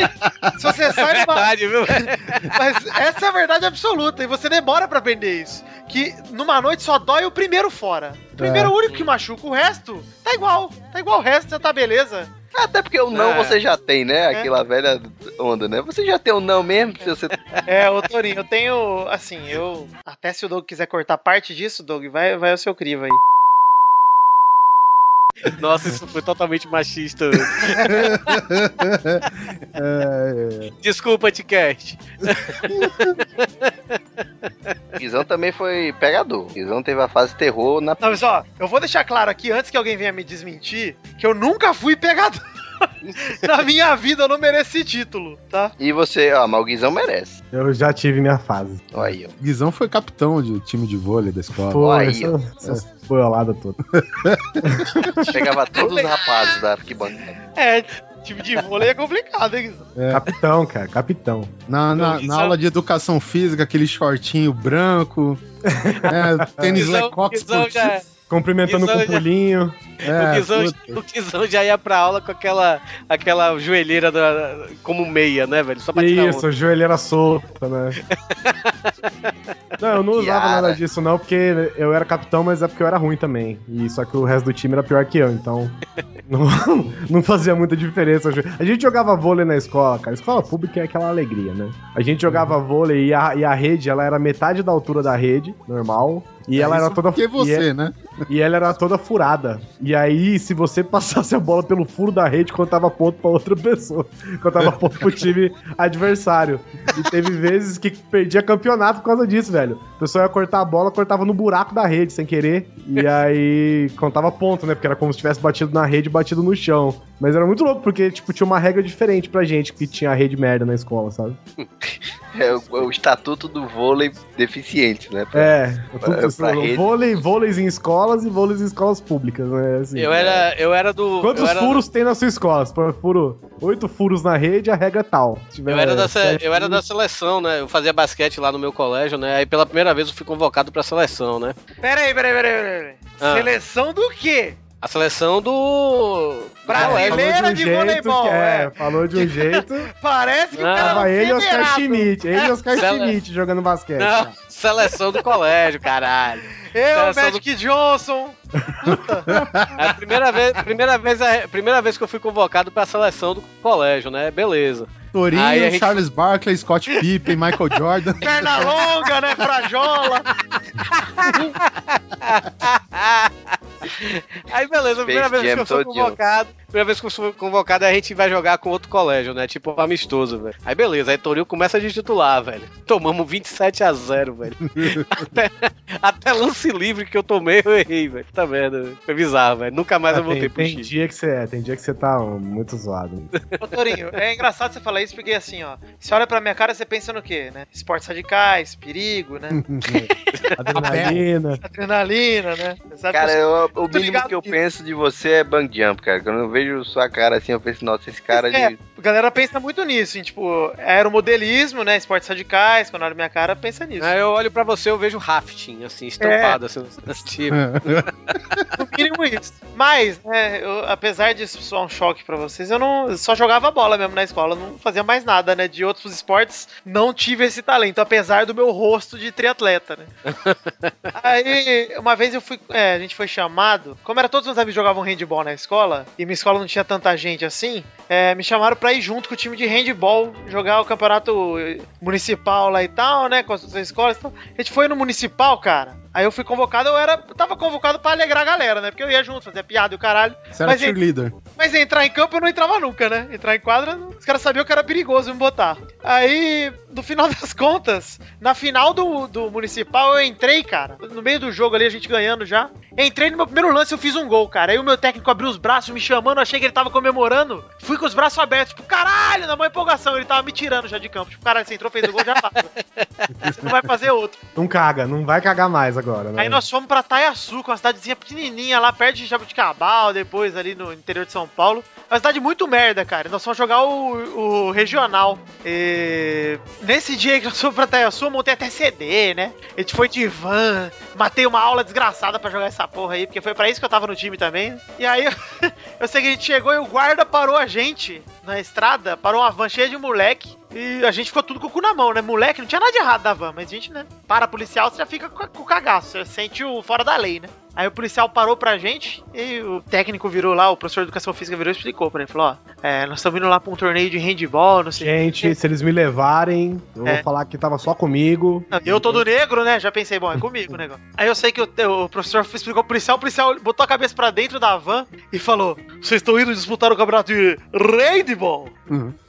Se você sai numa... Verdade, viu? Mas essa é a verdade absoluta, e você demora pra aprender isso. Que numa noite só dói o primeiro fora. primeiro É. o único que machuca, o resto tá igual. Tá igual o resto, já tá beleza. Até porque o não É. você já tem, né? Aquela velha onda, né? Você já tem o não mesmo, se você... É, ô Torinho, eu tenho, assim, eu... Até se o Doug quiser cortar parte disso, Doug, vai, vai ao seu crivo aí. Nossa, isso foi totalmente machista. É, Desculpa, Ticast. Guizão também foi pegador. Guizão teve a fase terror na... Não, mas ó, eu vou deixar claro aqui, antes que alguém venha me desmentir, que eu nunca fui pegador. Na minha vida eu não mereço esse título, tá? E você, ó, mas o Guizão merece. Eu já tive minha fase. Olha aí, ó. Guizão foi capitão de time de vôlei da escola. Pô, aí, essa, essas boioladas todas. Pegava todos os rapazes da arquibancada. É, time de vôlei é complicado, hein? É. Capitão, cara, capitão. Na, na, na aula de educação física, aquele shortinho branco, é, tênis já- Cumprimentando com já- pulinho. É, o, Guizão, o Guizão já ia pra aula com aquela, aquela joelheira da- como meia, né, velho? Só pra tirar Isso, joelheira solta, né? não, eu não usava nada disso, não, porque eu era capitão, mas é porque eu era ruim também. E só que o resto do time era pior que eu, então. Não, não fazia muita diferença. A gente jogava vôlei na escola, cara. Escola pública é aquela alegria, né? A gente jogava vôlei e a, e a rede, ela era metade da altura da rede, normal. E É ela era toda porque você, e, né? e ela era toda furada. E aí, se você passasse a bola pelo furo da rede, contava ponto pra outra pessoa. Contava ponto pro time adversário. E teve vezes que perdia campeonato por causa disso, velho. A pessoa ia cortar a bola, cortava no buraco da rede sem querer. E aí contava ponto, né? Porque era como se tivesse batido na rede e batido no chão. Mas era muito louco, porque, tipo, tinha uma regra diferente pra gente que tinha rede merda na escola, sabe? É o, o estatuto do vôlei deficiente, né? Pra- É, pra- pra vôlei, vôleis em escolas e vôleis em escolas públicas, né? Assim, Eu era, eu era do. Quantos era, furos tem na sua escola? Furo, oito furos na rede, a regra é tal. Tiver Eu era, da, se- eu era da seleção, né? Eu fazia basquete lá no meu colégio, né? Aí pela primeira vez eu fui convocado pra seleção, né? Peraí, peraí, peraí, peraí. Ah. Seleção do quê? A seleção do. Brasileira Falou de um jeito voleibol, é. é. Falou de um jeito. Parece que Não. Tava ele e Oscar. Schmidt. Ele e Oscar Sele- Schmidt jogando basquete. Não, seleção do colégio, caralho. Eu, Seleção Magic Johnson. É a primeira vez, primeira vez, a primeira vez que eu fui convocado pra seleção do colégio, né? Beleza. Torinho, Aí a gente- Charles Barkley, Scott Pippen, Michael Jordan. Perna longa, né? Frajola. Aí beleza, a primeira Space vez que eu todinho. convocado, primeira vez que eu fui convocado, a gente vai jogar com outro colégio, né? Tipo amistoso, velho. Aí beleza, aí Toril começa de titular, velho. Tomamos 27 a 0, velho. até, até lance livre que eu tomei, eu errei, velho. Tá merda, velho. Foi bizarro, velho. Nunca mais eu Ah, voltei tem, pro tem X. dia que você é, tem dia que você tá muito zoado. Ô, Torinho, é engraçado você falar isso porque assim, ó. Você olha pra minha cara, você pensa no quê, né? Esportes radicais, perigo, né? Adrenalina. Adrenalina, né? Sabe Cara, eu o mínimo ligado que eu penso de você é bang jump, cara. Quando eu vejo sua cara assim, eu penso, nossa, esse cara É, de. a galera pensa muito nisso, em, tipo, aeromodelismo, né? Esportes radicais, quando olha minha cara, pensa nisso. Aí eu olho pra você, eu vejo rafting, assim, estampado, assim, nesse tipo. No mínimo isso. Mas, né, eu- apesar disso soar um choque pra vocês, eu não eu só jogava bola mesmo na escola, eu não fazia mais nada, né? De outros esportes, não tive esse talento, apesar do meu rosto de triatleta, né? Aí, uma vez eu fui, é, a gente foi chamado, como era todos os meus amigos jogavam handball na escola, e minha escola não tinha tanta gente assim, é, me chamaram pra ir junto com o time de handball jogar o campeonato municipal lá e tal, né? Com as outras escolas e tal. A gente foi no municipal, cara. Aí eu fui convocado, eu era. Eu tava convocado pra alegrar a galera, né? Porque eu ia junto, fazia piada e o caralho. Você era Mas, en- cheerleader. mas entrar em campo eu não entrava nunca, né? Entrar em quadra, os caras sabiam que era perigoso me botar. Aí, no final das contas, na final do, do municipal, eu entrei, cara. No meio do jogo ali, a gente ganhando já. Entrei no meu primeiro lance, eu fiz um gol, cara. Aí o meu técnico abriu os braços, me chamando, achei que ele tava comemorando. Fui com os braços abertos, tipo, caralho, na maior empolgação. Ele tava me tirando já de campo. Tipo, caralho, você entrou, fez o gol, já passa. você não vai fazer outro. Não caga, não vai cagar mais agora, né? Aí nós fomos pra Taiaçu, que é uma cidadezinha pequenininha lá perto de Jabuticabal, depois ali no interior de São Paulo. É uma cidade muito merda, cara. Nós fomos jogar o, o regional. E... Nesse dia que nós fomos pra Taiaçu, eu montei até CD, né? A gente foi de van, matei uma aula desgraçada pra jogar essa porra aí, porque foi pra isso que eu tava no time também. E aí eu sei que a gente chegou e o guarda parou a gente na estrada, parou uma van cheia de moleque. E a gente ficou tudo com o cu na mão, né? Moleque, não tinha nada de errado da van, mas a gente, né? Para policial, você já fica com, o cagaço, você sente o fora da lei, né? Aí o policial parou pra gente e o técnico virou lá, o professor de educação física virou e explicou pra ele. Falou, ó, é, nós estamos indo lá pra um torneio de handball, não sei o Gente, quê. se eles me levarem, eu É. vou falar que tava só comigo. Eu todo negro, né? Já pensei, bom, é comigo o negócio. Aí eu sei que o, o professor explicou pro policial, o policial botou a cabeça pra dentro da van e falou: Vocês estão indo disputar o campeonato de handball?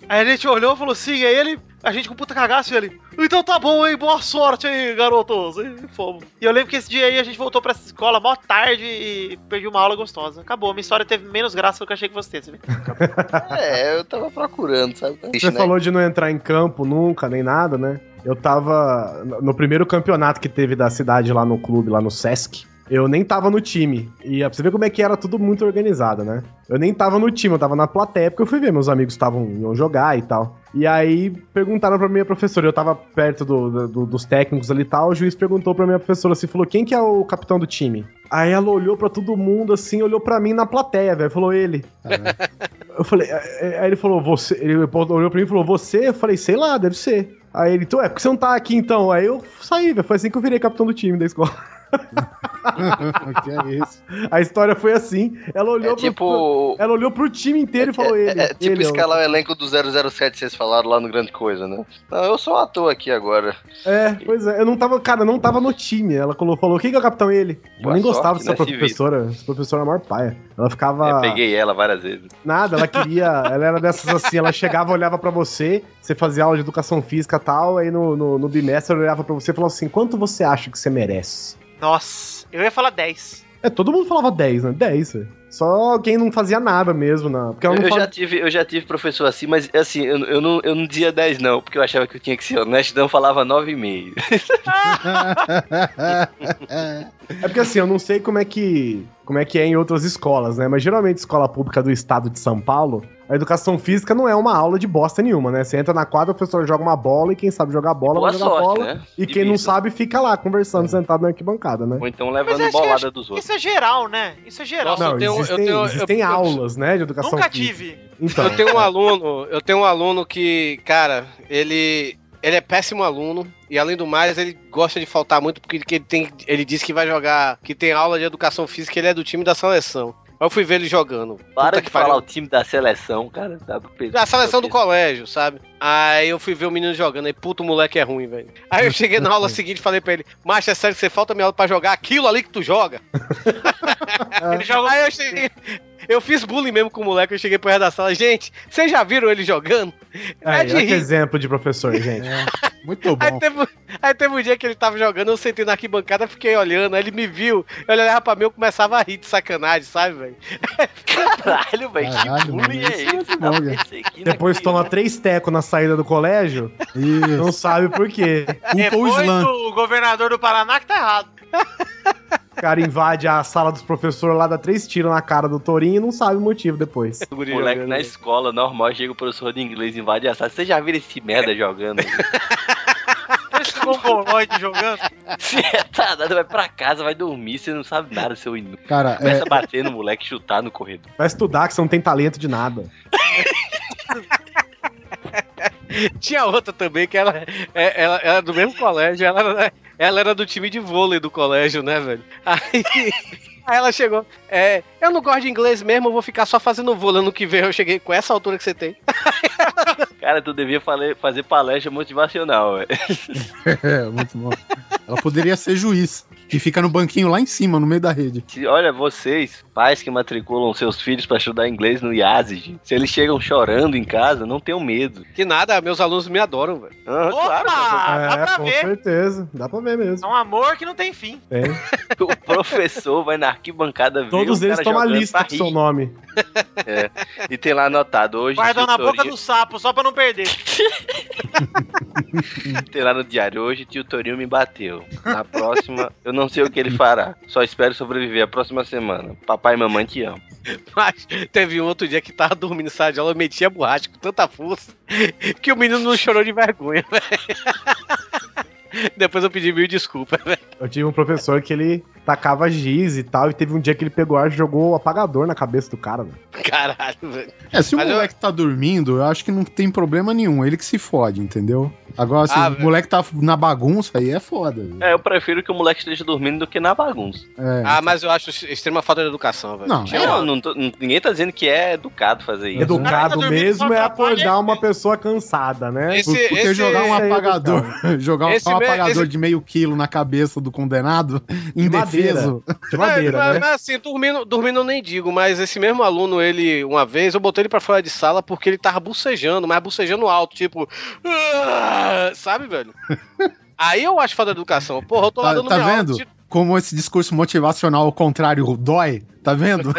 Aí a gente olhou e falou sim, aí ele, a gente com puta cagaço e ele, então tá bom, hein, boa sorte aí, garotos. E fomos. E eu lembro que esse dia aí a gente voltou pra essa escola mó tarde e perdi uma aula gostosa. Acabou, minha história teve menos graça do que eu achei que você vê? É, eu tava procurando, sabe? Você falou de não entrar em campo nunca, nem nada, né? Eu tava no- no primeiro campeonato que teve da cidade lá no clube, lá no Sesc. Eu nem tava no time. E pra você ver como é que era tudo muito organizado, né? Eu nem tava no time, eu tava na plateia, porque eu fui ver, meus amigos estavam iam jogar e tal. E aí perguntaram pra minha professora, eu tava perto do- do- dos técnicos ali e tal, o juiz perguntou pra minha professora assim, falou, quem que é o capitão do time? Aí ela olhou pra todo mundo assim, olhou pra mim na plateia, velho, falou ele. Eu falei, é, aí ele falou, você. Ele olhou pra mim e falou, você? Eu falei, sei lá, deve ser. Aí ele, então, é, porque você não tá aqui então? Aí eu saí, velho. Foi assim que eu virei capitão do time da escola. que é isso? A história foi assim. Ela olhou, É pro, tipo- ela olhou pro time inteiro e falou ele. É tipo ele, ó. escalar o elenco do 007 que vocês falaram lá no Grande Coisa, né? Não, eu sou um ator aqui agora. É, pois é. Eu não tava, cara, eu não tava no time. Ela falou, falou quem que é o capitão ele? Eu Boa nem gostava sorte, dessa né, professora. Essa professora é a maior paia. Ela ficava. Eu peguei ela várias vezes. Nada, ela queria. ela era dessas assim, ela chegava, olhava pra você, você fazia aula de educação física e tal, aí no, no, no bimestre ela olhava pra você e falava assim: quanto você acha que você merece? Nossa, eu ia falar 10. É, todo mundo falava 10, né? 10, velho. Só quem não fazia nada mesmo, não. Porque Eu, não eu fala... já tive, eu já tive professor assim, mas assim, eu, eu, não, eu não dizia 10 não, porque eu achava que eu tinha que ser honesto, então eu falava 9,5. É porque assim, eu não sei como é que como é que é em outras escolas, né? Mas geralmente escola pública do estado de São Paulo, a educação física não é uma aula de bosta nenhuma, né? Você entra na quadra, o professor joga uma bola e quem sabe jogar bola Boa vai jogar sorte, bola. né? E quem não sabe fica lá conversando sentado na arquibancada, né? Ou então levando bolada acho- dos outros. Isso é geral, né? Isso é geral. não, existem, existem aulas, né, de educação Nunca física. tive. Então, Eu tenho um aluno, eu tenho um aluno que, cara, ele ele é péssimo aluno e além do mais ele gosta de faltar muito porque ele, tem ele disse que vai jogar, que tem aula de educação física, ele é do time da seleção. Aí Eu fui ver ele jogando. Para de que falar pariu. o time da seleção, cara. Tá do peso. Da seleção do colégio, sabe? Aí eu fui ver o menino jogando, aí puto o moleque é ruim, velho. Aí eu cheguei na aula seguinte e falei pra ele, macho, é sério que você falta minha aula pra jogar aquilo ali que tu joga? Ele joga Aí eu cheguei. Eu fiz bullying mesmo com o moleque, eu cheguei pro resto da sala. Gente, vocês já viram ele jogando? É de exemplo de professor, gente. Muito Aí teve, aí teve um dia que ele tava jogando, eu sentei na arquibancada, fiquei olhando, aí ele me viu, ele olhava pra mim, eu começava a rir de sacanagem, sabe, velho? Caralho, velho, que bullying mano, é isso esse? bom, Não, aqui, Depois toma três tecos na saída do colégio, não sabe por quê. Depois do governador do Paraná que tá errado. O cara invade a sala dos professores lá, dá três tiros na cara do Torinho e não sabe o motivo depois. O moleque na escola normal chega o professor de inglês invade a sala. Vocês já viram esse merda jogando? Esse mongoloide jogando. Você tá dado, vai pra casa, vai dormir, você não sabe nada, seu inútil. Cara, Começa é- a bater no moleque, chutar no corredor. Vai estudar que você não tem talento de nada. Tinha outra também, que ela, é- ela, ela era do mesmo colégio, ela ela era do time de vôlei do colégio, né, velho? Aí, aí ela chegou, é, eu não gosto de inglês mesmo, eu vou ficar só fazendo vôlei ano que vem. Eu cheguei com essa altura que você tem. Cara, tu devia fazer palestra motivacional, velho. É, muito bom. Ela poderia ser juiz, que fica no banquinho lá em cima, no meio da rede. Se- Olha, vocês, pais que matriculam seus filhos pra estudar inglês no IASIG, se eles chegam chorando em casa, não tenham medo. Que nada, meus alunos me adoram, velho. Ah, claro, dá é, pra com ver. certeza. Dá pra ver mesmo. É um amor que não tem fim. Tem. o professor vai na arquibancada ver Todos eles cara tomam a jogando lista com seu nome. É. E tem lá anotado hoje. Guardam na boca do sapo, só pra não perder. Tem lá no diário, hoje tio Torinho me bateu. Na próxima, eu não sei o que ele fará. Só espero sobreviver a próxima semana. Papai e mamãe te amam. Mas teve um outro dia que tava dormindo sala de aula, eu metia borracha com tanta força que o menino não chorou de vergonha, velho. Depois eu pedi mil desculpas, velho. Eu tive um professor que ele tacava giz e tal, e teve um dia que ele pegou ar e jogou o apagador na cabeça do cara, velho. Caralho, velho. É, se o Mas eu- moleque tá dormindo, eu acho que não tem problema nenhum. Ele que se fode, entendeu? Agora, se Ah, o velho. moleque tá na bagunça, aí é foda. velho. É, eu prefiro que o moleque esteja dormindo do que na bagunça. É. Ah, mas eu acho extrema falta de educação, velho. Não, uma- Não, não tô- ninguém tá dizendo que é educado fazer isso. Educado mesmo é acordar uma pessoa cansada, né? Esse- Porque esse- jogar um é apagador, jogar um me- apagador esse- de meio quilo na cabeça do condenado, De madeira. indefeso. De madeira, É, mas, né? mas assim, dormindo, dormindo eu nem digo, mas esse mesmo aluno, ele, uma vez, eu botei ele pra fora de sala porque ele tava bucejando, mas bucejando alto, tipo. "Ah", Sabe, velho? Aí eu acho falta de educação. Porra, eu tô lá Tá, dando tá minha aula, vendo? tiro- Como esse discurso motivacional ao contrário dói? Tá vendo?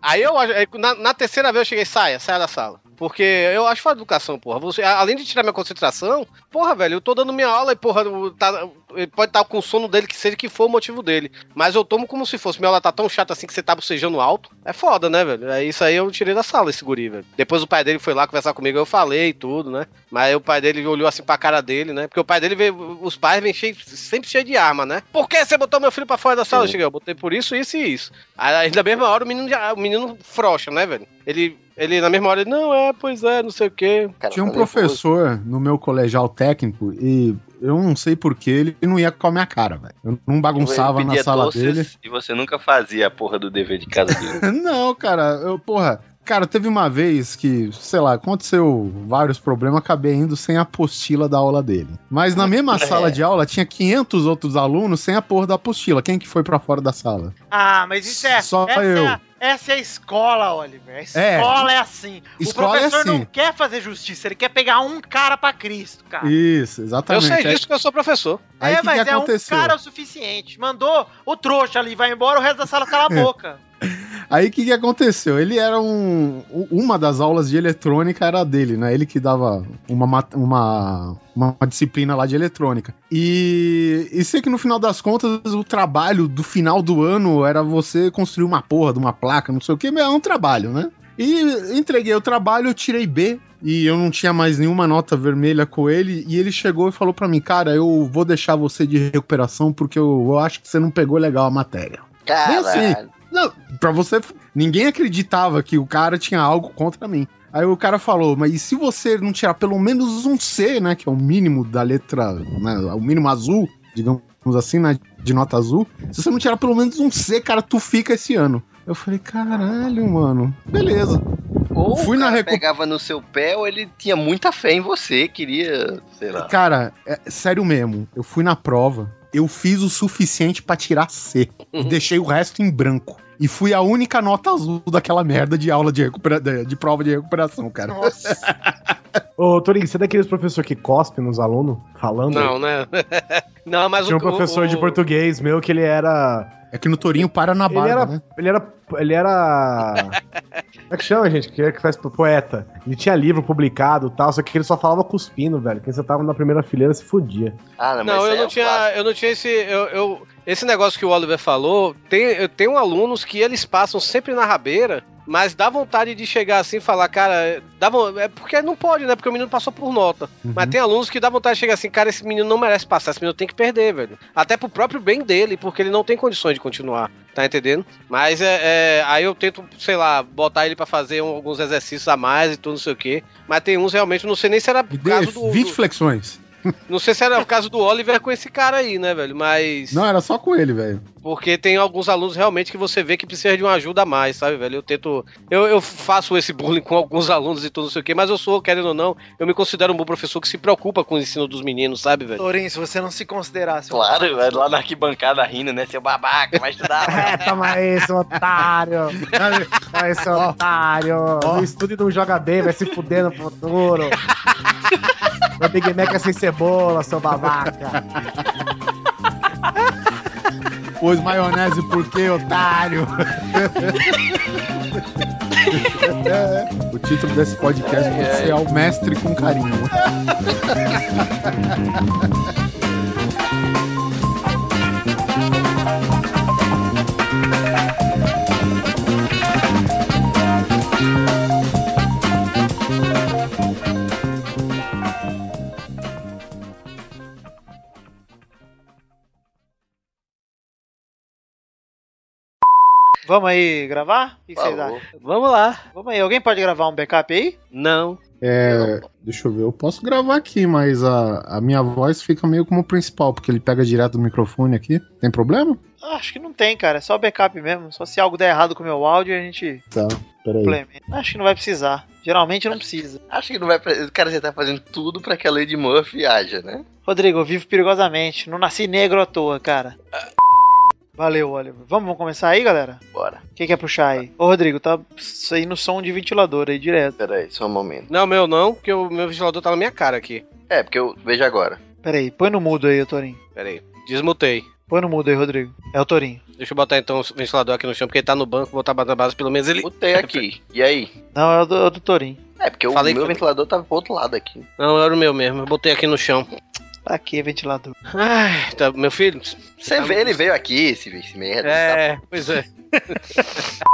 Aí eu aí Na, na terceira vez eu cheguei, saia, saia da sala. Porque eu acho de educação, porra. Você, além de tirar minha concentração, porra, velho, eu tô dando minha aula e, porra, o- tá- pode estar com sono dele, que seja que for o motivo dele. Mas eu tomo como se fosse. Minha aula tá tão chata assim que você tá bocejando alto. É foda, né, velho? É isso aí eu tirei da sala, esse guri, velho. Depois o pai dele foi lá conversar comigo, eu falei e tudo, né? Mas o pai dele olhou assim pra cara dele, né? Porque o pai dele. Os pais vêm cheio- sempre cheios de arma, né? Por que você botou meu filho pra fora da sala? Eu cheguei, eu botei por isso, isso e isso. Aí na mesma hora o menino, já- o menino frouxa, né, velho? Ele. Ele, na mesma hora, ele, não, é, pois é, não sei o quê. Tinha um professor no meu colegial técnico e eu não sei porquê, ele não ia com a minha cara, velho. Eu não bagunçava na sala doces dele. E você nunca fazia a porra do dever de casa dele. não, cara, eu, porra. Cara, teve uma vez que, sei lá, aconteceu vários problemas, acabei indo sem a apostila da aula dele. Mas na mesma É. sala de aula tinha 500 outros alunos sem a porra da apostila. Quem que foi pra fora da sala? Ah, mas isso é. Só essa, eu. É essa é a escola, Oliver. A É. escola é, assim. Escola o é professor assim. não quer fazer justiça, ele quer pegar um cara pra Cristo, cara. Isso, Eu exatamente. sei Aí- disso que eu sou professor. Aí é, que mas que é um cara o suficiente. Mandou o trouxa ali, vai embora, o resto da sala cala a boca. Aí o que, que aconteceu? Ele era um. Uma das aulas de eletrônica era dele, né? Ele que dava uma, uma, uma, uma disciplina lá de eletrônica. E, e sei que no final das contas, o trabalho do final do ano era você construir uma porra de uma placa, não sei o que, mas é um trabalho, né? E entreguei o trabalho, eu tirei B. E eu não tinha mais nenhuma nota vermelha com ele. E ele chegou e falou pra mim: Cara, eu vou deixar você de recuperação porque eu, eu acho que você não pegou legal a matéria. Bem assim. Não, pra você. Ninguém acreditava que o cara tinha algo contra mim. Aí o cara falou, mas e se você não tirar pelo menos um C, né? Que é o mínimo da letra, né? O mínimo azul, digamos assim, né? De nota azul. Se você não tirar pelo menos um C, cara, tu fica esse ano. Eu falei, caralho, mano. Beleza. Ou Fui o na cara recu- pegava no seu pé ou ele tinha muita fé em você, queria, sei lá. Cara, é sério mesmo. Eu fui na prova, eu fiz o suficiente pra tirar C. E deixei o resto em branco. E fui a única nota azul daquela merda de aula de, recupera... de, de prova de recuperação, cara. Ô, Torinho, você é daqueles professor que cospe nos alunos falando? Não, né? Não, mas Tinha um o- professor o- de português meu que ele era. É que no Torinho para na Ele era. né? Ele era. Ele era. Como é que chama, gente? Que é que faz poeta. Ele tinha livro publicado e tal, só que ele só falava cuspindo, velho. Quem você tava na primeira fileira se fudia. Ah, Não, eu é não tinha, eu não tinha esse, eu, eu- esse negócio que o Oliver falou. Tem, eu tenho alunos que eles passam sempre na rabeira, mas dá vontade de chegar assim e falar, cara, dá, é porque não pode, né? Porque o menino passou por nota. Uhum. Mas tem alunos que dá vontade de chegar assim, cara, esse menino não merece passar, esse menino tem que perder, velho. Até pro próprio bem dele, porque ele não tem condições de continuar, tá entendendo? Mas é, é, aí eu tento, sei lá, botar ele pra fazer um- alguns exercícios a mais e tudo, não sei o quê. Mas tem uns realmente, não sei nem se era caso do. 20 do- flexões. Não sei se era o caso do Oliver com esse cara aí, né, velho? Mas. Não, era só com ele, velho. Porque tem alguns alunos realmente que você vê que precisa de uma ajuda a mais, sabe, velho? Eu tento. Eu, eu faço esse bullying com alguns alunos e tudo, não sei o quê, mas eu sou, querendo ou não, eu me considero um bom professor que se preocupa com o ensino dos meninos, sabe, velho? Torinho, se você não se considerasse. Claro, vai lá na arquibancada rindo, né? Seu babaca, vai estudar. É, toma aí, seu otário. Toma aí, seu otário. Não estuda e não joga bem, vai se fuder no futuro. Meu Big Mac é sem cebola, seu babaca. Pôs maionese por quê, otário? É, o título desse podcast pode ser Ao Mestre com Carinho. Vamos aí gravar? O que vocês acham? Vamos lá. Vamos aí, alguém pode gravar um backup aí? Não. É, deixa eu ver, eu posso gravar aqui, mas a, a minha voz fica meio como principal, porque ele pega direto do microfone aqui. Tem problema? Ah, Acho que não tem, cara. É só backup mesmo. Só se algo der errado com o meu áudio, a gente Tá, peraí. Acho que não vai precisar. Geralmente não precisa. Acho que não vai. Cara, você tá fazendo tudo pra que a Lady Murphy haja, né? Rodrigo, eu vivo perigosamente. Não nasci negro à toa, cara. Valeu, Oliver. Vamos, vamos começar aí, galera? Bora. Quem quer puxar aí? Ô, Rodrigo, tá saindo som de ventilador aí direto. Pera aí, só um momento. Não, meu não, porque o meu ventilador tá na minha cara aqui. É, porque eu. Veja agora. Pera aí, põe no mudo aí, ô Torinho. Pera aí. Desmutei. Põe no mudo aí, Rodrigo. É o Torinho. Deixa eu botar então o ventilador aqui no chão, porque ele tá no banco, vou botar na base, pelo menos ele. Botei aqui. E aí? Não, é o do, é o do Torinho. É, porque o Falei meu que- ventilador tava pro outro lado aqui. Não, era o meu mesmo, eu botei aqui no chão. Pra que ventilador? Ai, tá, meu filho. Você tá vê, muito- ele veio aqui, esse, esse merda. É, pois é.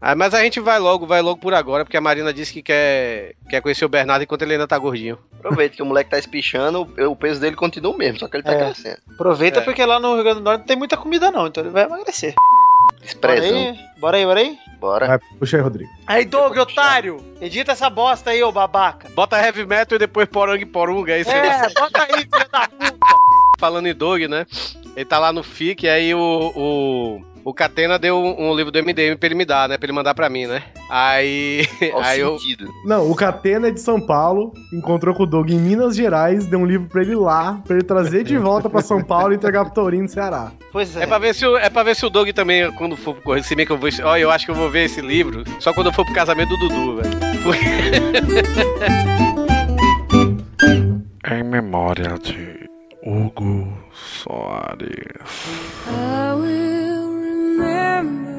Ah, mas a gente vai logo, vai logo por agora, porque a Marina disse que quer, quer conhecer o Bernardo enquanto ele ainda tá gordinho. Aproveita que o moleque tá espichando, o o peso dele continua o mesmo, só que ele tá É. crescendo. Aproveita É. porque lá no Rio Grande do Norte não tem muita comida não, então ele vai emagrecer. Bora Desprezando. aí, bora aí, bora aí. Bora. Vai, puxa aí, Rodrigo. Aí, Doug, otário! Edita essa bosta aí, ô babaca. Bota heavy metal e depois poranga e porunga, aí você É, bota aí, filho da puta. falando em Doug, né? Ele tá lá no FIC, e aí o, o, o Catena deu um, um livro do MDM pra ele me dar, né? Pra ele mandar pra mim, né? Aí. Qual aí eu. sentido? Não, o Catena é de São Paulo, encontrou com o Doug em Minas Gerais, deu um livro pra ele lá, pra ele trazer de volta pra São Paulo e entregar pro Tourinho no Ceará. Pois é. É pra, ver se o, é pra ver se o Doug também, quando for pro correio, se bem que eu vou. Ó, eu acho que eu vou ver esse livro só quando eu for pro casamento do Dudu, velho. Em memória de Hugo Soares. remember